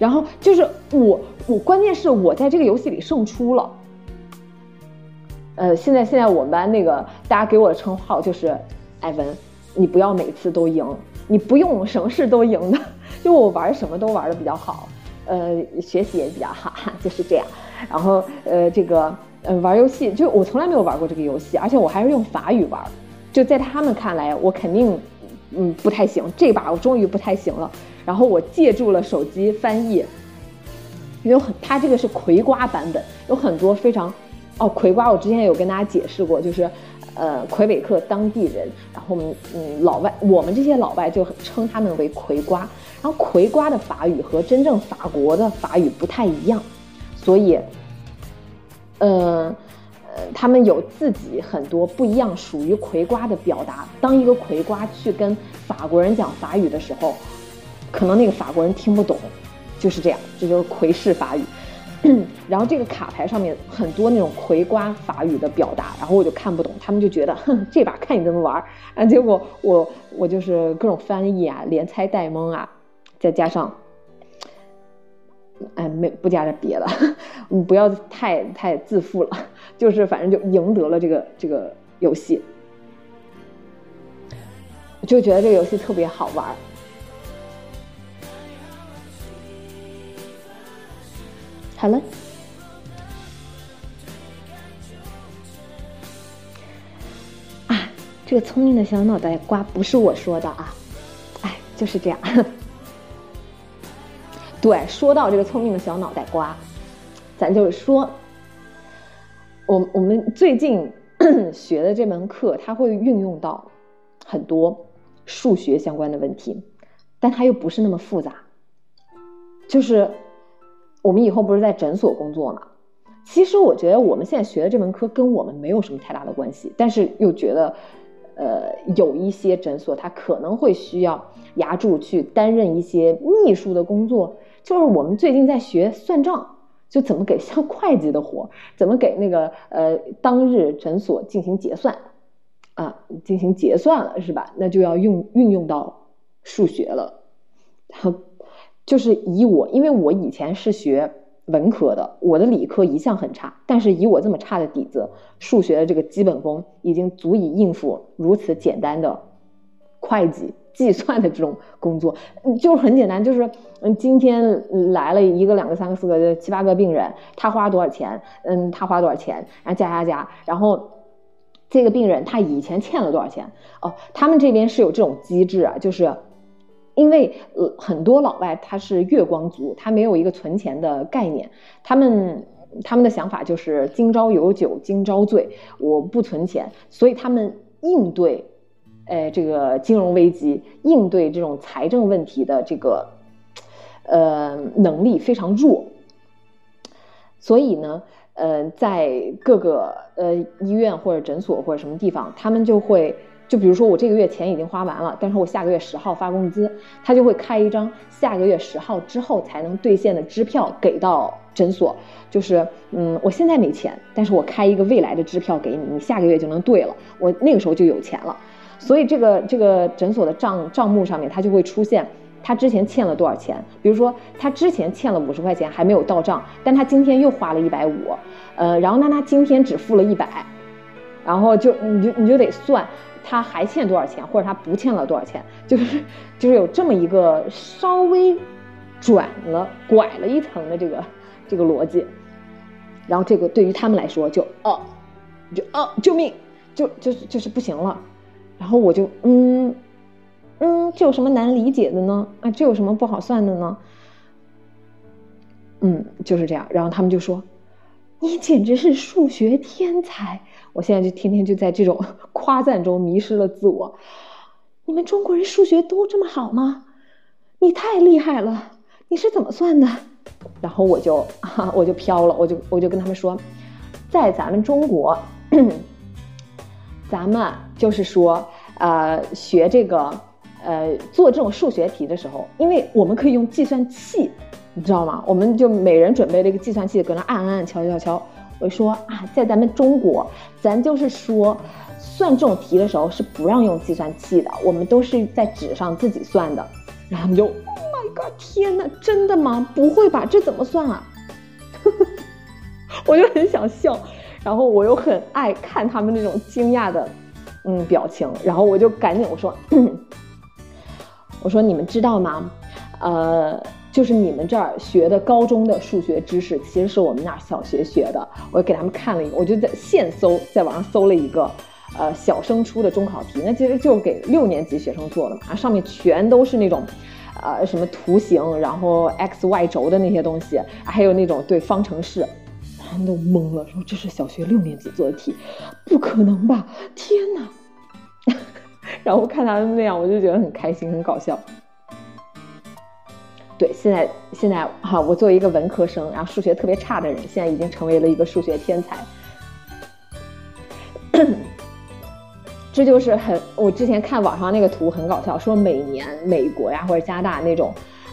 然后就是我，我关键是我在这个游戏里胜出了。呃，现在现在我们班那个大家给我的称号就是艾文，你不要每次都赢，你不用什么事都赢的，就我玩什么都玩的比较好，呃，学习也比较好，就是这样。然后呃，这个呃玩游戏，就我从来没有玩过这个游戏，而且我还是用法语玩，就在他们看来，我肯定嗯不太行，这把我终于不太行了。然后我借助了手机翻译，有很，它这个是葵瓜版本，有很多非常，哦，葵瓜我之前有跟大家解释过，就是，呃，魁北克当地人，然后嗯，老外，我们这些老外就称他们为葵瓜，然后葵瓜的法语和真正法国的法语不太一样，所以，呃，呃，他们有自己很多不一样属于葵瓜的表达。当一个葵瓜去跟法国人讲法语的时候。可能那个法国人听不懂，就是这样，这就是魁式法语。然后这个卡牌上面很多那种葵瓜法语的表达，然后我就看不懂，他们就觉得，哼，这把看你怎么玩。啊，结果我我就是各种翻译啊，连猜带蒙啊，再加上，哎，没不加点别的，你 不要太太自负了，就是反正就赢得了这个这个游戏，就觉得这个游戏特别好玩。好了，啊，这个聪明的小脑袋瓜不是我说的啊，哎，就是这样。对，说到这个聪明的小脑袋瓜，咱就是说，我我们最近 学的这门课，它会运用到很多数学相关的问题，但它又不是那么复杂。就是我们以后不是在诊所工作吗？其实我觉得我们现在学的这门科跟我们没有什么太大的关系，但是又觉得，呃，有一些诊所它可能会需要牙助去担任一些秘书的工作。就是我们最近在学算账，就怎么给像 会计的活，怎么给那个呃当日诊所进行结算，啊，进行结算了是吧？那就要用运用到数学了。然 后就是以我，因为我以前是学文科的，我的理科一向很差，但是以我这么差的底子，数学的这个基本功已经足以应付如此简单的会计。计算的这种工作，就是很简单，就是嗯，今天来了一个、两个、三个、四个、七八个病人，他花多少钱？嗯，他花多少钱？然后加加加，然后这个病人他以前欠了多少钱？哦，他们这边是有这种机制啊，就是因为呃很多老外他是月光族，他没有一个存钱的概念，他们他们的想法就是今朝有酒今朝醉，我不存钱，所以他们应对。呃，这个金融危机应对这种财政问题的这个，呃，能力非常弱。所以呢，呃，在各个呃医院或者诊所或者什么地方，他们就会，就比如说我这个月钱已经花完了，但是我下个月十号发工资，他就会开一张下个月十号之后才能兑现的支票给到诊所，就是，嗯，我现在没钱，但是我开一个未来的支票给你，你下个月就能兑了，我那个时候就有钱了。所以这个这个诊所的账账目上面，它就会出现他之前欠了多少钱。比如说他之前欠了五十块钱还没有到账，但他今天又花了一百五，呃，然后那他今天只付了一百，然后就你就你就得算他还欠多少钱，或者他不欠了多少钱，就是就是有这么一个稍微转了拐了一层的这个这个逻辑，然后这个对于他们来说就哦，就哦救命，就就是就是不行了。然后我就嗯嗯，这有什么难理解的呢？啊，这有什么不好算的呢？嗯，就是这样。然后他们就说：“你简直是数学天才！”我现在就天天就在这种 夸赞中迷失了自我。你们中国人数学都这么好吗？你太厉害了！你是怎么算的？然后我就哈，我就飘了，我就我就跟他们说，在咱们中国。咱们就是说，呃，学这个，呃，做这种数学题的时候，因为我们可以用计算器，你知道吗？我们就每人准备了一个计算器，搁那按按敲敲敲。我说啊，在咱们中国，咱就是说，算这种题的时候是不让用计算器的，我们都是在纸上自己算的。然后他们就，Oh my god，天哪，真的吗？不会吧？这怎么算啊？我就很想笑。然后我又很爱看他们那种惊讶的，嗯，表情，然后我就赶紧我说，我说你们知道吗？呃，就是你们这儿学的高中的数学知识，其实是我们那儿小学学的。我给他们看了一个，我就在现搜，在网上搜了一个，呃，小升初的中考题，那其实就给六年级学生做的嘛，上面全都是那种，呃，什么图形，然后 x y 轴的那些东西，还有那种对方程式。他们都懵了，说这是小学六年级做的题，不可能吧？天哪！然后看他们那样，我就觉得很开心，很搞笑。对，现在现在哈，我作为一个文科生，然后数学特别差的人，现在已经成为了一个数学天才。这就是很，我之前看网上那个图很搞笑，说每年美国呀或者加大那种。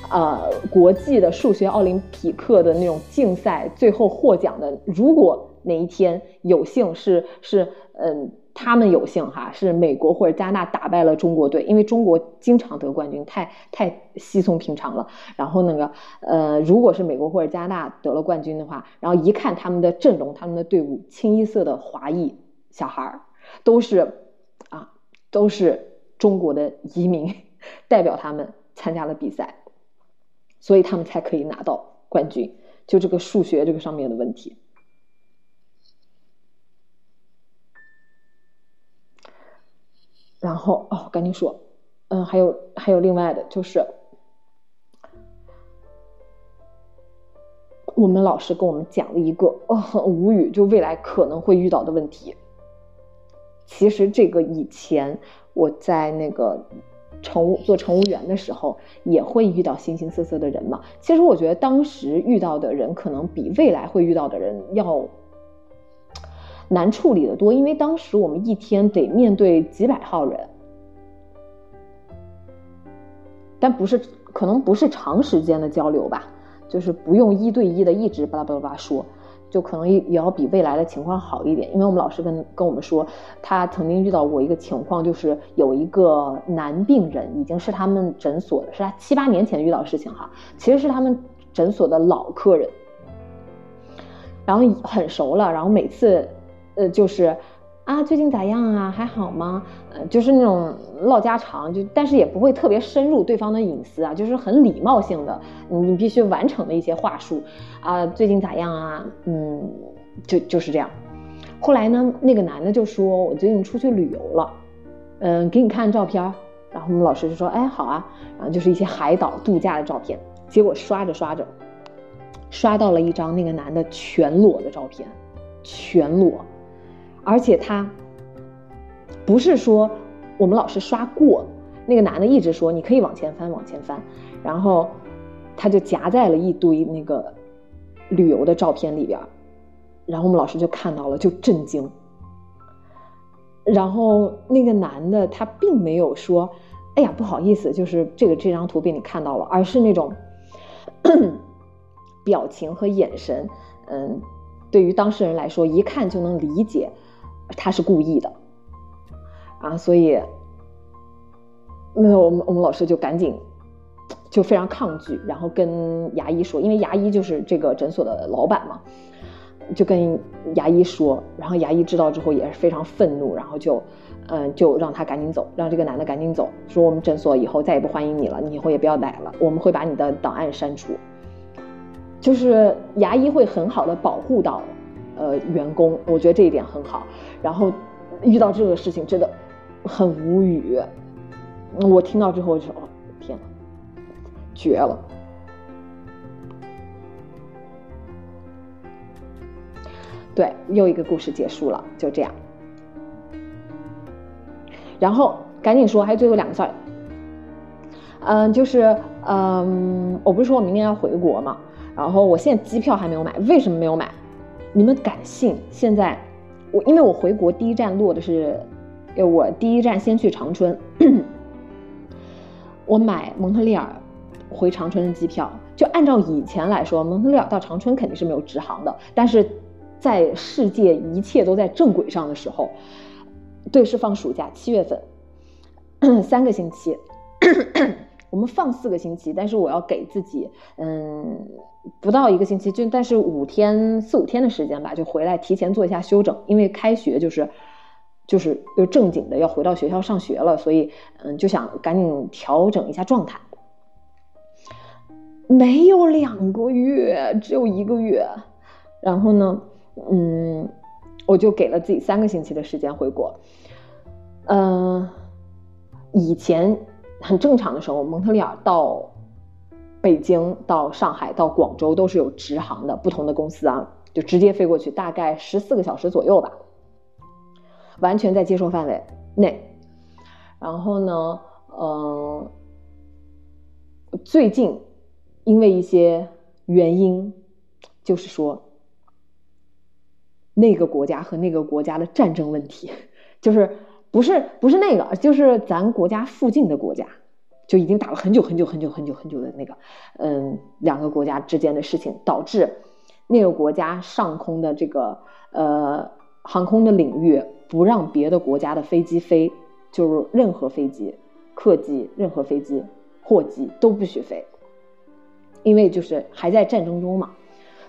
呃，国际的数学奥林匹克的那种竞赛，最后获奖的，如果哪一天有幸是是，嗯，他们有幸哈，是美国或者加拿大打败了中国队，因为中国经常得冠军，太太稀松平常了。然后那个，呃，如果是美国或者加拿大得了冠军的话，然后一看他们的阵容，他们的队伍，清一色的华裔小孩儿，都是啊，都是中国的移民，代表他们参加了比赛。所以他们才可以拿到冠军，就这个数学这个上面的问题。然后哦，赶紧说，嗯，还有还有另外的就是，我们老师跟我们讲了一个呃很无语，就未来可能会遇到的问题。其实这个以前我在那个乘务做乘务员的时候，也会遇到形形色色的人嘛。其实我觉得当时遇到的人，可能比未来会遇到的人要难处理的多，因为当时我们一天得面对几百号人，但不是可能不是长时间的交流吧。就是不用一对一的一直巴拉巴拉巴拉说，就可能也要比未来的情况好一点。因为我们老师跟跟我们说，他曾经遇到过一个情况，就是有一个男病人，已经是他们诊所的，是他七八年前遇到事情哈，其实是他们诊所的老客人，然后很熟了，然后每次，呃，就是。啊，最近咋样啊？还好吗？呃，就是那种唠家常，就但是也不会特别深入对方的隐私啊，就是很礼貌性的，你必须完成的一些话术啊。最近咋样啊？嗯，就就是这样。后来呢，那个男的就说：“我最近出去旅游了，嗯，给你看照片。”然后我们老师就说：“哎，好啊。”然后就是一些海岛度假的照片。结果刷着刷着，刷到了一张那个男的全裸的照片，全裸。而且他不是说我们老师刷过，那个男的一直说你可以往前翻，往前翻，然后他就夹在了一堆那个旅游的照片里边，然后我们老师就看到了，就震惊。然后那个男的他并没有说，哎呀不好意思，就是这个这张图被你看到了，而是那种 表情和眼神，嗯，对于当事人来说，一看就能理解。他是故意的，啊，所以，那我们我们老师就赶紧就非常抗拒，然后跟牙医说，因为牙医就是这个诊所的老板嘛，就跟牙医说，然后牙医知道之后也是非常愤怒，然后就，嗯，就让他赶紧走，让这个男的赶紧走，说我们诊所以后再也不欢迎你了，你以后也不要来了，我们会把你的档案删除，就是牙医会很好的保护到。呃，员工，我觉得这一点很好。然后遇到这个事情真的很无语。我听到之后就说：“天哪，绝了！”对，又一个故事结束了，就这样。然后赶紧说，还有最后两个事儿。嗯，就是嗯，我不是说我明年要回国嘛，然后我现在机票还没有买，为什么没有买？你们敢信？现在我因为我回国第一站落的是，呃，我第一站先去长春，我买蒙特利尔回长春的机票。就按照以前来说，蒙特利尔到长春肯定是没有直航的。但是在世界一切都在正轨上的时候，对，是放暑假，七月份，三个星期。我们放四个星期，但是我要给自己，嗯，不到一个星期，就但是五天四五天的时间吧，就回来提前做一下休整，因为开学就是，就是又正经的要回到学校上学了，所以嗯，就想赶紧调整一下状态。没有两个月，只有一个月，然后呢，嗯，我就给了自己三个星期的时间回国，嗯，以前。很正常的时候，蒙特利尔到北京、到上海、到广州都是有直航的，不同的公司啊，就直接飞过去，大概十四个小时左右吧，完全在接受范围内。然后呢，嗯，最近因为一些原因，就是说那个国家和那个国家的战争问题，就是。不是不是那个，就是咱国家附近的国家，就已经打了很久很久很久很久很久的那个，嗯，两个国家之间的事情，导致那个国家上空的这个呃航空的领域不让别的国家的飞机飞，就是任何飞机、客机、任何飞机、货机都不许飞，因为就是还在战争中嘛，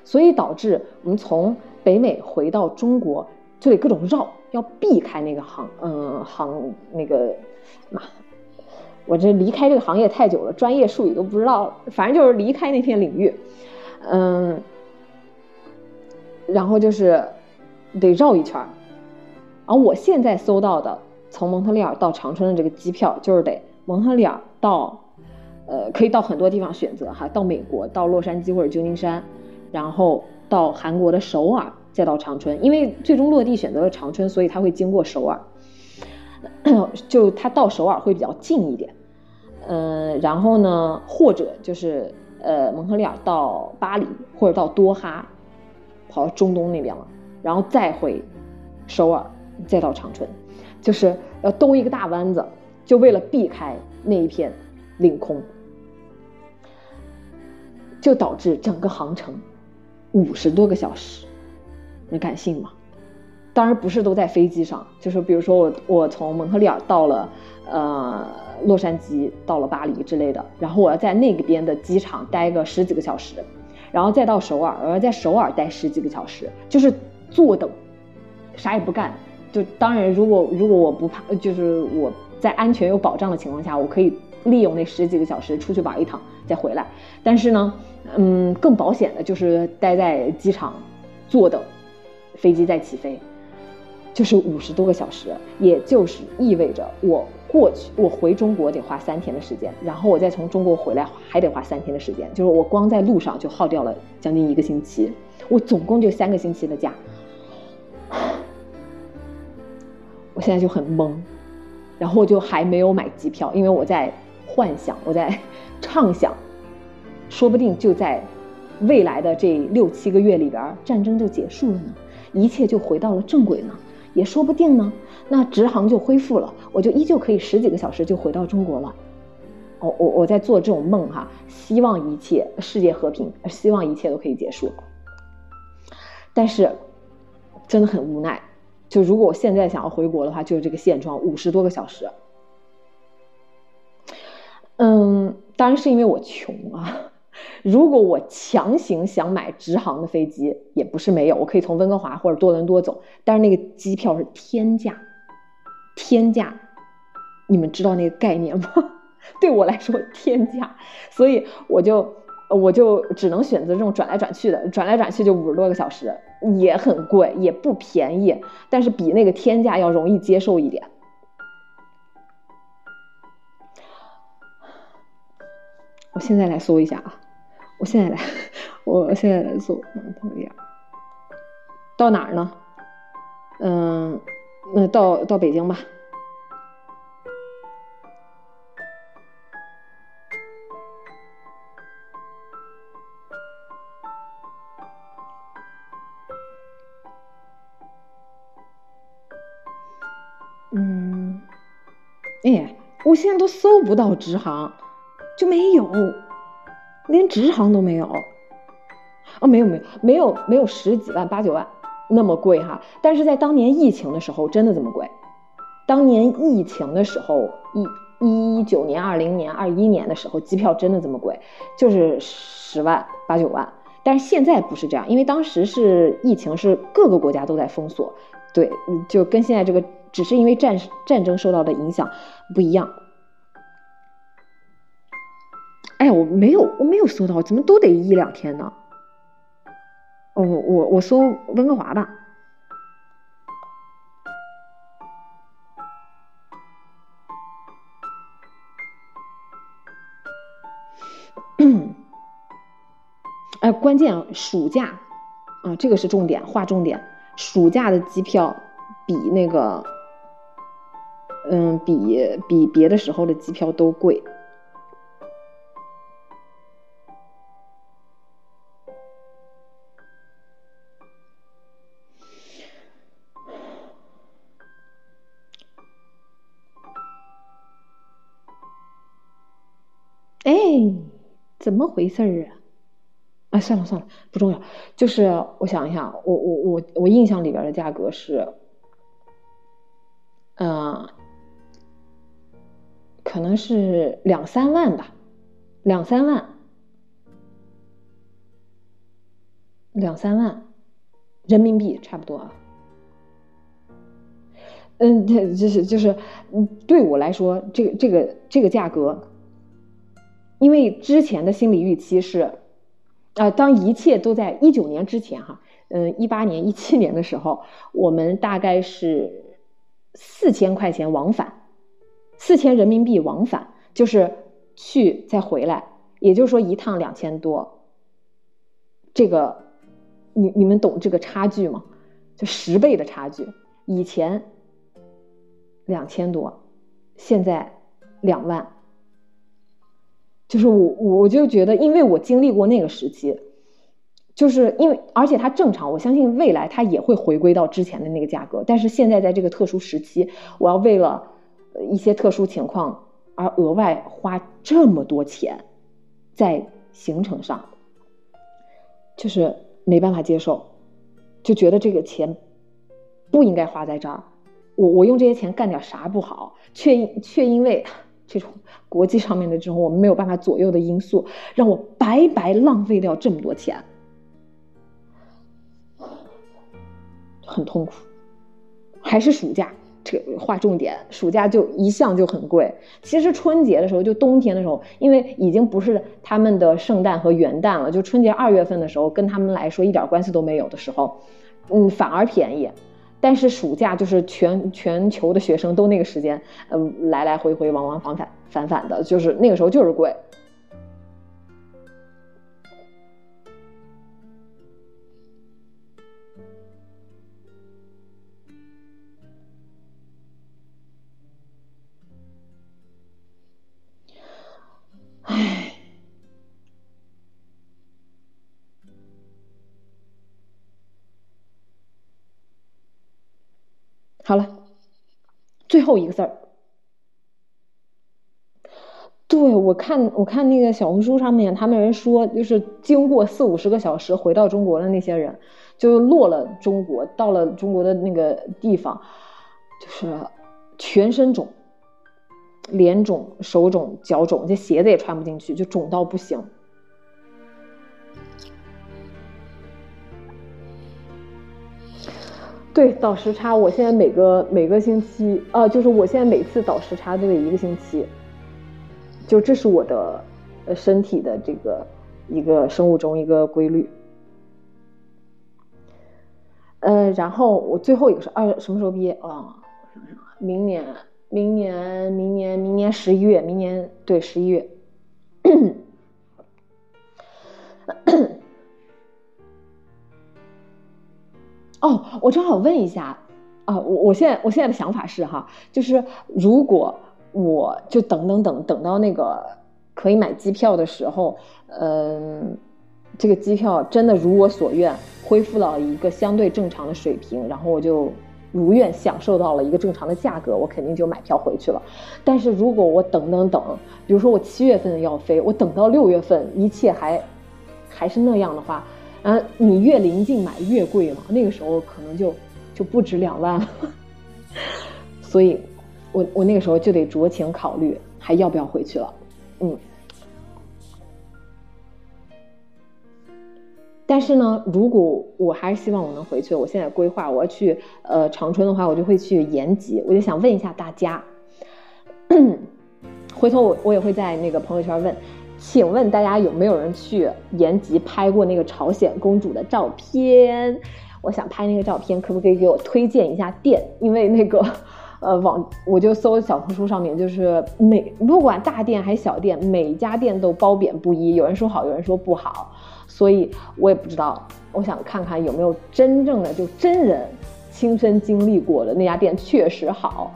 所以导致我们从北美回到中国就得各种绕。要避开那个行，嗯，行那个妈，我这离开这个行业太久了，专业术语都不知道，反正就是离开那片领域，嗯，然后就是得绕一圈儿，然后我现在搜到的从蒙特利尔到长春的这个机票，就是得蒙特利尔到，呃，可以到很多地方选择哈，到美国，到洛杉矶或者旧金山，然后到韩国的首尔，再到长春。因为最终落地选择了长春，所以他会经过首尔，就他到首尔会比较近一点。嗯，然后呢，或者就是呃蒙特利尔到巴黎，或者到多哈，跑到中东那边了，然后再回首尔，再到长春，就是要兜一个大弯子，就为了避开那一片领空，就导致整个航程五十多个小时，你敢信吗？当然不是都在飞机上，就是比如说我我从蒙特利尔到了呃。洛杉矶到了巴黎之类的，然后我要在那边的机场待个十几个小时，然后再到首尔，我要在首尔待十几个小时，就是坐等，啥也不干。就当然，如果如果我不怕，就是我在安全有保障的情况下，我可以利用那十几个小时出去玩一趟再回来。但是呢，嗯，更保险的就是待在机场坐等飞机再起飞，就是五十多个小时，也就是意味着我。过去我回中国得花三天的时间，然后我再从中国回来还得花三天的时间，就是我光在路上就耗掉了将近一个星期，我总共就三个星期的假，我现在就很懵，然后我就还没有买机票，因为我在幻想，我在 畅想，说不定就在未来的这六七个月里边，战争就结束了呢，一切就回到了正轨呢，也说不定呢。那直航就恢复了，我就依旧可以十几个小时就回到中国了。我我我在做这种梦哈，希望一切世界和平，希望一切都可以结束。但是真的很无奈，就如果我现在想要回国的话，就是这个现状，五十多个小时。嗯，当然是因为我穷啊。如果我强行想买直航的飞机，也不是没有，我可以从温哥华或者多伦多走，但是那个机票是天价。天价，你们知道那个概念吗？对我来说天价，所以我就我就只能选择这种转来转去的，转来转去就五十多个小时，也很贵，也不便宜，但是比那个天价要容易接受一点。我现在来搜一下啊，我现在来，我现在来搜蒙特利尔，到哪儿呢？嗯。那到到北京吧。嗯，哎，我现在都搜不到直航，就没有，连直航都没有。哦，没有没有没有没有十几万八九万。那么贵哈，但是在当年疫情的时候真的这么贵。当年疫情的时候，一一九年、二零年、二一年的时候，机票真的这么贵，就是十万八九万。但是现在不是这样，因为当时是疫情，是各个国家都在封锁，对，就跟现在这个只是因为战战争受到的影响不一样。哎，我没有，我没有搜到，怎么都得一两天呢？哦，我我搜温哥华吧。哎，关键暑假啊，这个是重点，划重点。暑假的机票比那个，嗯，比比别的时候的机票都贵。么回事儿啊？啊，算了算了，不重要。就是我想一下，我我我我印象里边的价格是，嗯，可能是两三万吧，两三万，两三万人民币差不多啊。嗯，对就是就是，嗯，对我来说，这个这个这个价格。因为之前的心理预期是，啊，当一切都在一九年之前，哈，嗯，一八年、一七年的时候，我们大概是四千块钱往返，四千人民币往返，就是去再回来，也就是说一趟两千多，这个，你你们懂这个差距吗？就十倍的差距，以前两千多，现在两万。就是我我就觉得，因为我经历过那个时期，就是因为而且它正常，我相信未来它也会回归到之前的那个价格。但是现在在这个特殊时期，我要为了一些特殊情况而额外花这么多钱在行程上，就是没办法接受，就觉得这个钱不应该花在这儿。我我用这些钱干点啥不好，却却因为。这种国际上面的这种我们没有办法左右的因素，让我白白浪费掉这么多钱，很痛苦。还是暑假，这个划重点，暑假就一向就很贵。其实春节的时候，就冬天的时候，因为已经不是他们的圣诞和元旦了，就春节二月份的时候，跟他们来说一点关系都没有的时候，嗯，反而便宜。但是暑假就是全全球的学生都那个时间，嗯，来来回回往往返返返返的，就是那个时候就是贵。最后一个字儿。对我看，我看那个小红书上面，他们人说，就是经过四五十个小时回到中国的那些人，就落了中国，到了中国的那个地方，就是全身肿，脸肿、手肿、脚肿，这鞋子也穿不进去，就肿到不行。对，倒时差，我现在每个每个星期，呃，就是我现在每次倒时差都得一个星期，就这是我的呃身体的这个一个生物钟一个规律。呃，然后我最后一个是二什么时候毕业啊？明年，明年，明年，明年十一月，明年对十一月。哦，我正好问一下，啊，我我现在我现在的想法是哈，就是如果我就等等等等到那个可以买机票的时候，嗯，这个机票真的如我所愿恢复到一个相对正常的水平，然后我就如愿享受到了一个正常的价格，我肯定就买票回去了。但是如果我等等等，比如说我七月份要飞，我等到六月份一切还还是那样的话。啊，你越临近买越贵嘛，那个时候可能就就不止两万了，所以，我我那个时候就得酌情考虑还要不要回去了，嗯。但是呢，如果我还是希望我能回去，我现在规划我要去呃长春的话，我就会去延吉，我就想问一下大家，回头我我也会在那个朋友圈问。请问大家有没有人去延吉拍过那个朝鲜公主的照片？我想拍那个照片，可不可以给我推荐一下店？因为那个，呃，网我就搜小红书上面，就是每不管大店还是小店，每家店都褒贬不一，有人说好，有人说不好，所以我也不知道。我想看看有没有真正的就真人亲身经历过的那家店确实好，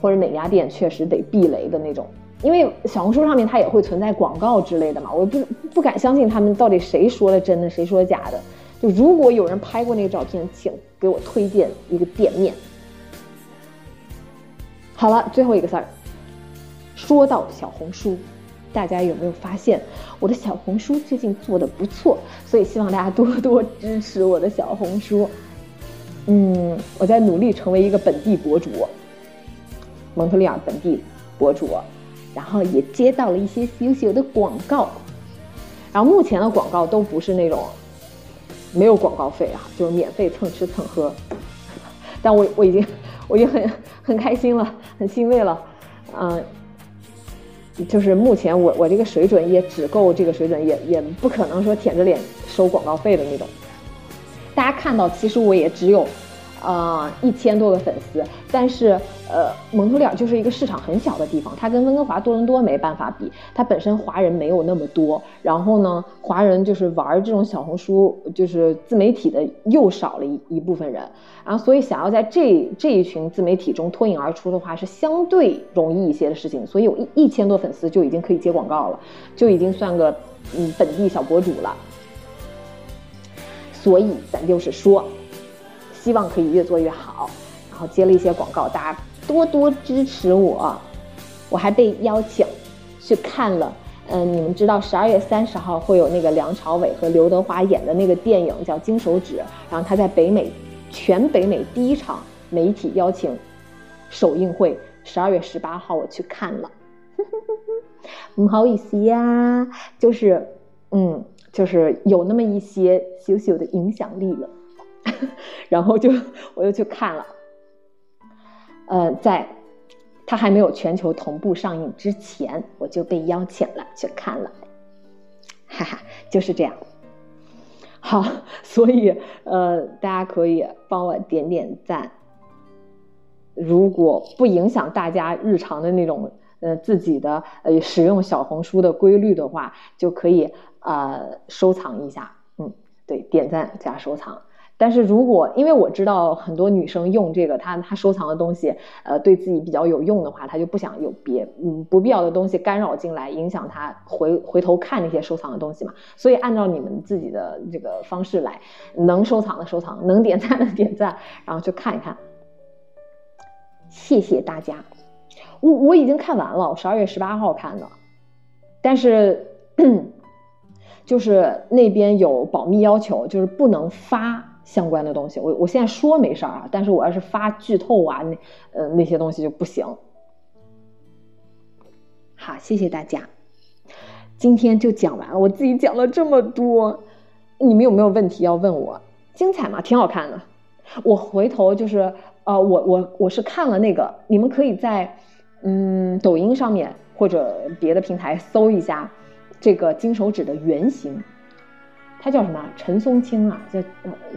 或者哪家店确实得避雷的那种。因为小红书上面它也会存在广告之类的嘛，我不不敢相信他们到底谁说的真的，谁说假的。就如果有人拍过那个照片，请给我推荐一个店面。好了，最后一个事儿。说到小红书，大家有没有发现我的小红书最近做的不错？所以希望大家多 多支持我的小红书。嗯，我在努力成为一个本地博主，蒙特利尔本地博主。然后也接到了一些优秀的广告，然后目前的广告都不是那种没有广告费啊，就是免费蹭吃蹭喝。但我我已经我已经很很开心了，很欣慰了，嗯，就是目前我我这个水准也只够这个水准，也也不可能说舔着脸收广告费的那种。大家看到，其实我也只有呃，一千多个粉丝，但是呃，蒙特利尔就是一个市场很小的地方，它跟温哥华、多伦多没办法比，它本身华人没有那么多，然后呢，华人就是玩这种小红书，就是自媒体的又少了一一部分人，然后所以想要在这这一群自媒体中脱颖而出的话，是相对容易一些的事情，所以有一一千多粉丝就已经可以接广告了，就已经算个嗯本地小博主了，所以咱就是说。希望可以越做越好，然后接了一些广告，大家多多支持我。我还被邀请去看了，嗯，你们知道十二月三十号会有那个梁朝伟和刘德华演的那个电影叫《金手指》，然后他在北美，全北美第一场媒体邀请首映会，十二月十八号我去看了，不好意思呀，就是，嗯，就是有那么一些小小的影响力了。然后就我就去看了，呃，在它还没有全球同步上映之前，我就被邀请了去看了，哈哈，就是这样。好，所以呃，大家可以帮我点点赞。如果不影响大家日常的那种呃自己的呃使用小红书的规律的话，就可以呃收藏一下。嗯，对，点赞加收藏。但是如果因为我知道很多女生用这个，她她收藏的东西，呃，对自己比较有用的话，她就不想有别嗯不必要的东西干扰进来，影响她回回头看那些收藏的东西嘛。所以按照你们自己的这个方式来，能收藏的收藏，能点赞的点赞，然后去看一看。谢谢大家，我我已经看完了，我十二月十八号看的，但是 就是那边有保密要求，就是不能发。相关的东西，我我现在说没事儿啊，但是我要是发剧透啊，那呃那些东西就不行。好，谢谢大家，今天就讲完了，我自己讲了这么多，你们有没有问题要问我？精彩吗？挺好看的。我回头就是呃，我我我是看了那个，你们可以在嗯抖音上面或者别的平台搜一下这个金手指的原型。他叫什么？陈松青啊，叫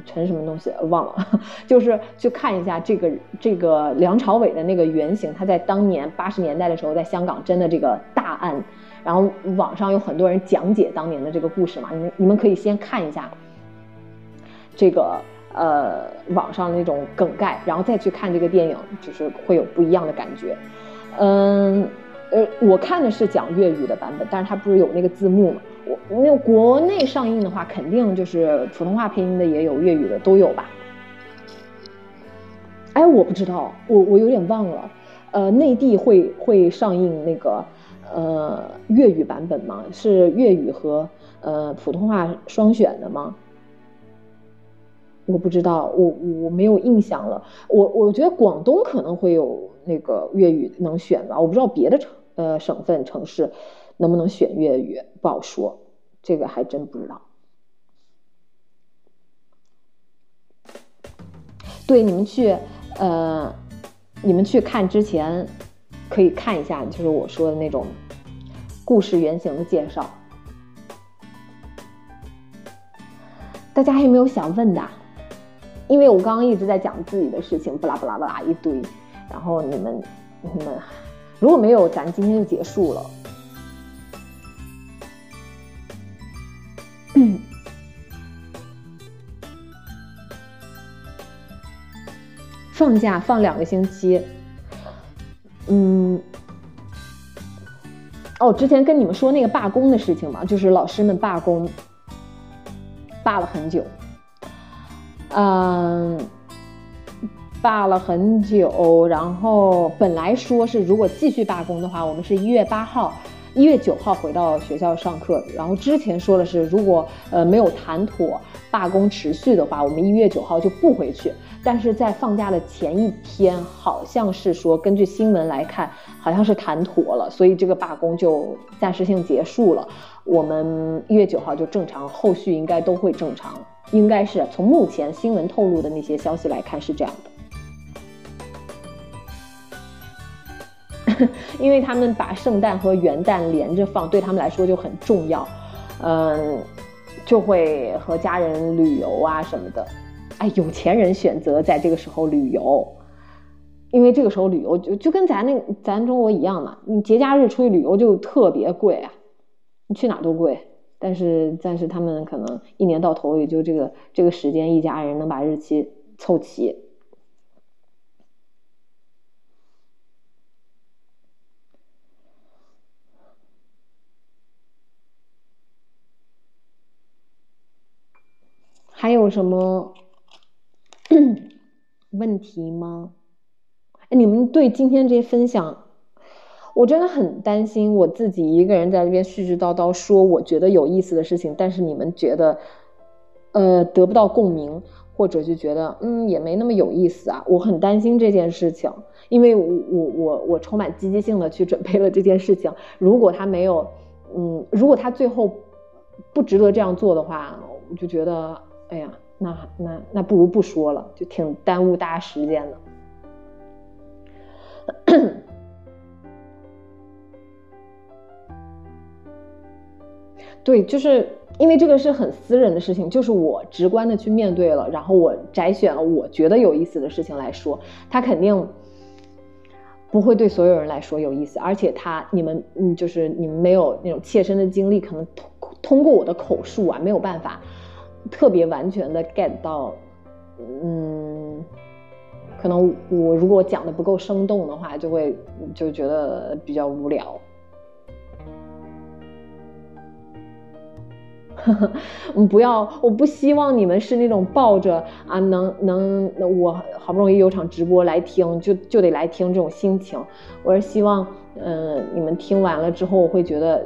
陈什么东西忘了，就是去看一下这个这个梁朝伟的那个原型，他在当年八十年代的时候在香港真的这个大案，然后网上有很多人讲解当年的这个故事嘛，你们你们可以先看一下这个呃网上那种梗概，然后再去看这个电影，就是会有不一样的感觉。嗯呃，我看的是讲粤语的版本，但是它不是有那个字幕嘛？我那国内上映的话，肯定就是普通话配音的也有，粤语的都有吧？哎，我不知道，我我有点忘了。呃，内地会会上映那个呃粤语版本吗？是粤语和呃普通话双选的吗？我不知道，我我没有印象了。我我觉得广东可能会有那个粤语能选吧，我不知道别的城呃省份城市。能不能选粤语不好说，这个还真不知道。对，你们去，呃，你们去看之前可以看一下，就是我说的那种故事原型的介绍。大家还有没有想问的？因为我刚刚一直在讲自己的事情，不拉不拉不拉一堆，然后你们你们如果没有，咱今天就结束了。放假放两个星期，嗯，哦，之前跟你们说那个罢工的事情嘛，就是老师们罢工，罢了很久，嗯，罢了很久，然后本来说是如果继续罢工的话，我们是一月八号。一月九号回到学校上课，然后之前说的是，如果呃没有谈妥罢工持续的话，我们一月九号就不回去。但是在放假的前一天，好像是说，根据新闻来看，好像是谈妥了，所以这个罢工就暂时性结束了。我们一月九号就正常，后续应该都会正常，应该是从目前新闻透露的那些消息来看是这样的。因为他们把圣诞和元旦连着放，对他们来说就很重要，嗯，就会和家人旅游啊什么的。哎，有钱人选择在这个时候旅游，因为这个时候旅游就就跟咱那咱中国一样嘛，你节假日出去旅游就特别贵啊，你去哪都贵。但是但是他们可能一年到头也就这个这个时间，一家人能把日期凑齐。还有什么 问题吗？哎，你们对今天这些分享，我真的很担心我自己一个人在那边絮絮叨叨说我觉得有意思的事情，但是你们觉得呃得不到共鸣，或者就觉得嗯也没那么有意思啊。我很担心这件事情，因为我我我我充满积极性的去准备了这件事情。如果他没有嗯，如果他最后不值得这样做的话，我就觉得。哎呀，那那那不如不说了，就挺耽误大家时间的。对，就是因为这个是很私人的事情，就是我直观的去面对了，然后我摘选了我觉得有意思的事情来说，他肯定不会对所有人来说有意思，而且他你们嗯，就是你们没有那种切身的经历，可能通通过我的口述啊，没有办法。特别完全的 get 到，嗯，可能我如果讲的不够生动的话，就会就觉得比较无聊。嗯，不要，我不希望你们是那种抱着啊，能能，我好不容易有场直播来听，就就得来听这种心情。我是希望，嗯，你们听完了之后我会觉得。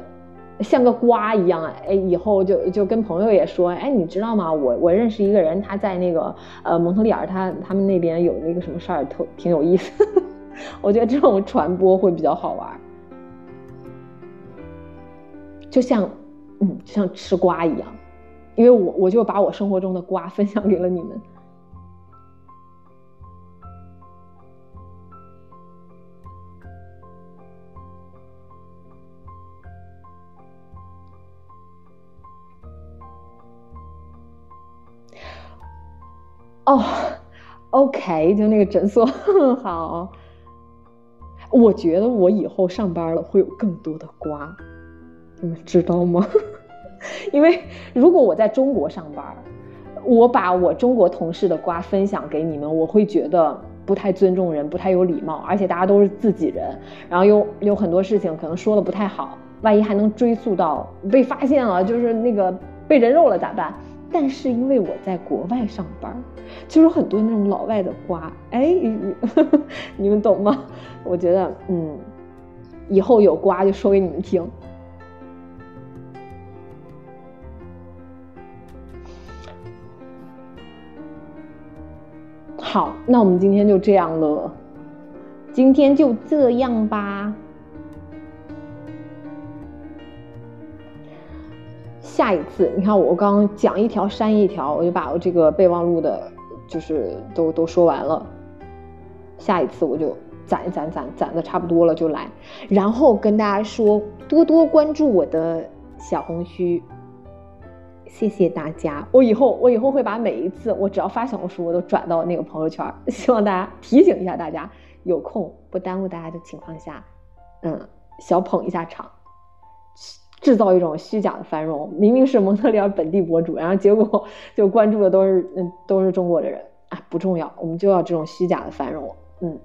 像个瓜一样，哎，以后就就跟朋友也说，哎，你知道吗？我我认识一个人，他在那个呃蒙特利尔，他他们那边有那个什么事儿，特挺有意思。我觉得这种传播会比较好玩，就像嗯，就像吃瓜一样，因为我我就把我生活中的瓜分享给了你们。哦，OK，就那个诊所 好。我觉得我以后上班了会有更多的瓜，你们知道吗？因为如果我在中国上班，我把我中国同事的瓜分享给你们，我会觉得不太尊重人，不太有礼貌，而且大家都是自己人，然后又有很多事情可能说的不太好，万一还能追溯到被发现了，就是那个被人肉了咋办？但是因为我在国外上班。就是很多那种老外的瓜，哎，你们懂吗？我觉得，嗯，以后有瓜就说给你们听。好，那我们今天就这样了，今天就这样吧。下一次，你看我刚刚讲一条删一条，我就把我这个备忘录的。就是都都说完了，下一次我就攒一攒攒攒的差不多了就来，然后跟大家说多多关注我的小红书，谢谢大家。我以后我以后会把每一次我只要发小红书我都转到那个朋友圈，希望大家提醒一下大家，有空不耽误大家的情况下，嗯，小捧一下场。制造一种虚假的繁荣，明明是蒙特利尔本地博主，然后结果 就关注的都是嗯都是中国的人。啊，不重要，我们就要这种虚假的繁荣，嗯，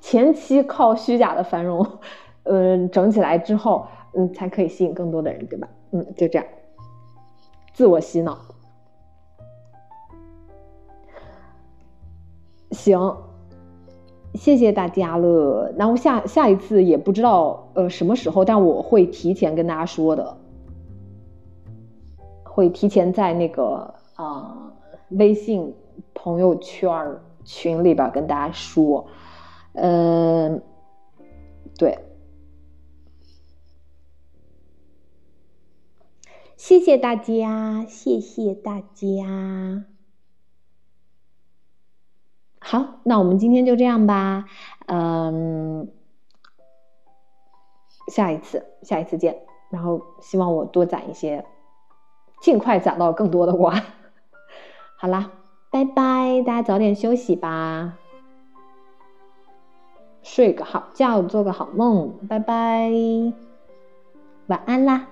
前期靠虚假的繁荣，嗯 整起来之后，嗯才可以吸引更多的人，对吧？嗯，就这样，自我洗脑，行。谢谢大家了，然后下下一次也不知道呃什么时候，但我会提前跟大家说的，会提前在那个啊微信朋友圈群里边跟大家说，嗯，对，谢谢大家，谢谢大家。好，那我们今天就这样吧，嗯，下一次，下一次见，然后希望我多攒一些，尽快攒到更多的瓜。好啦，拜拜，大家早点休息吧，睡个好觉，做个好梦，拜拜，晚安啦。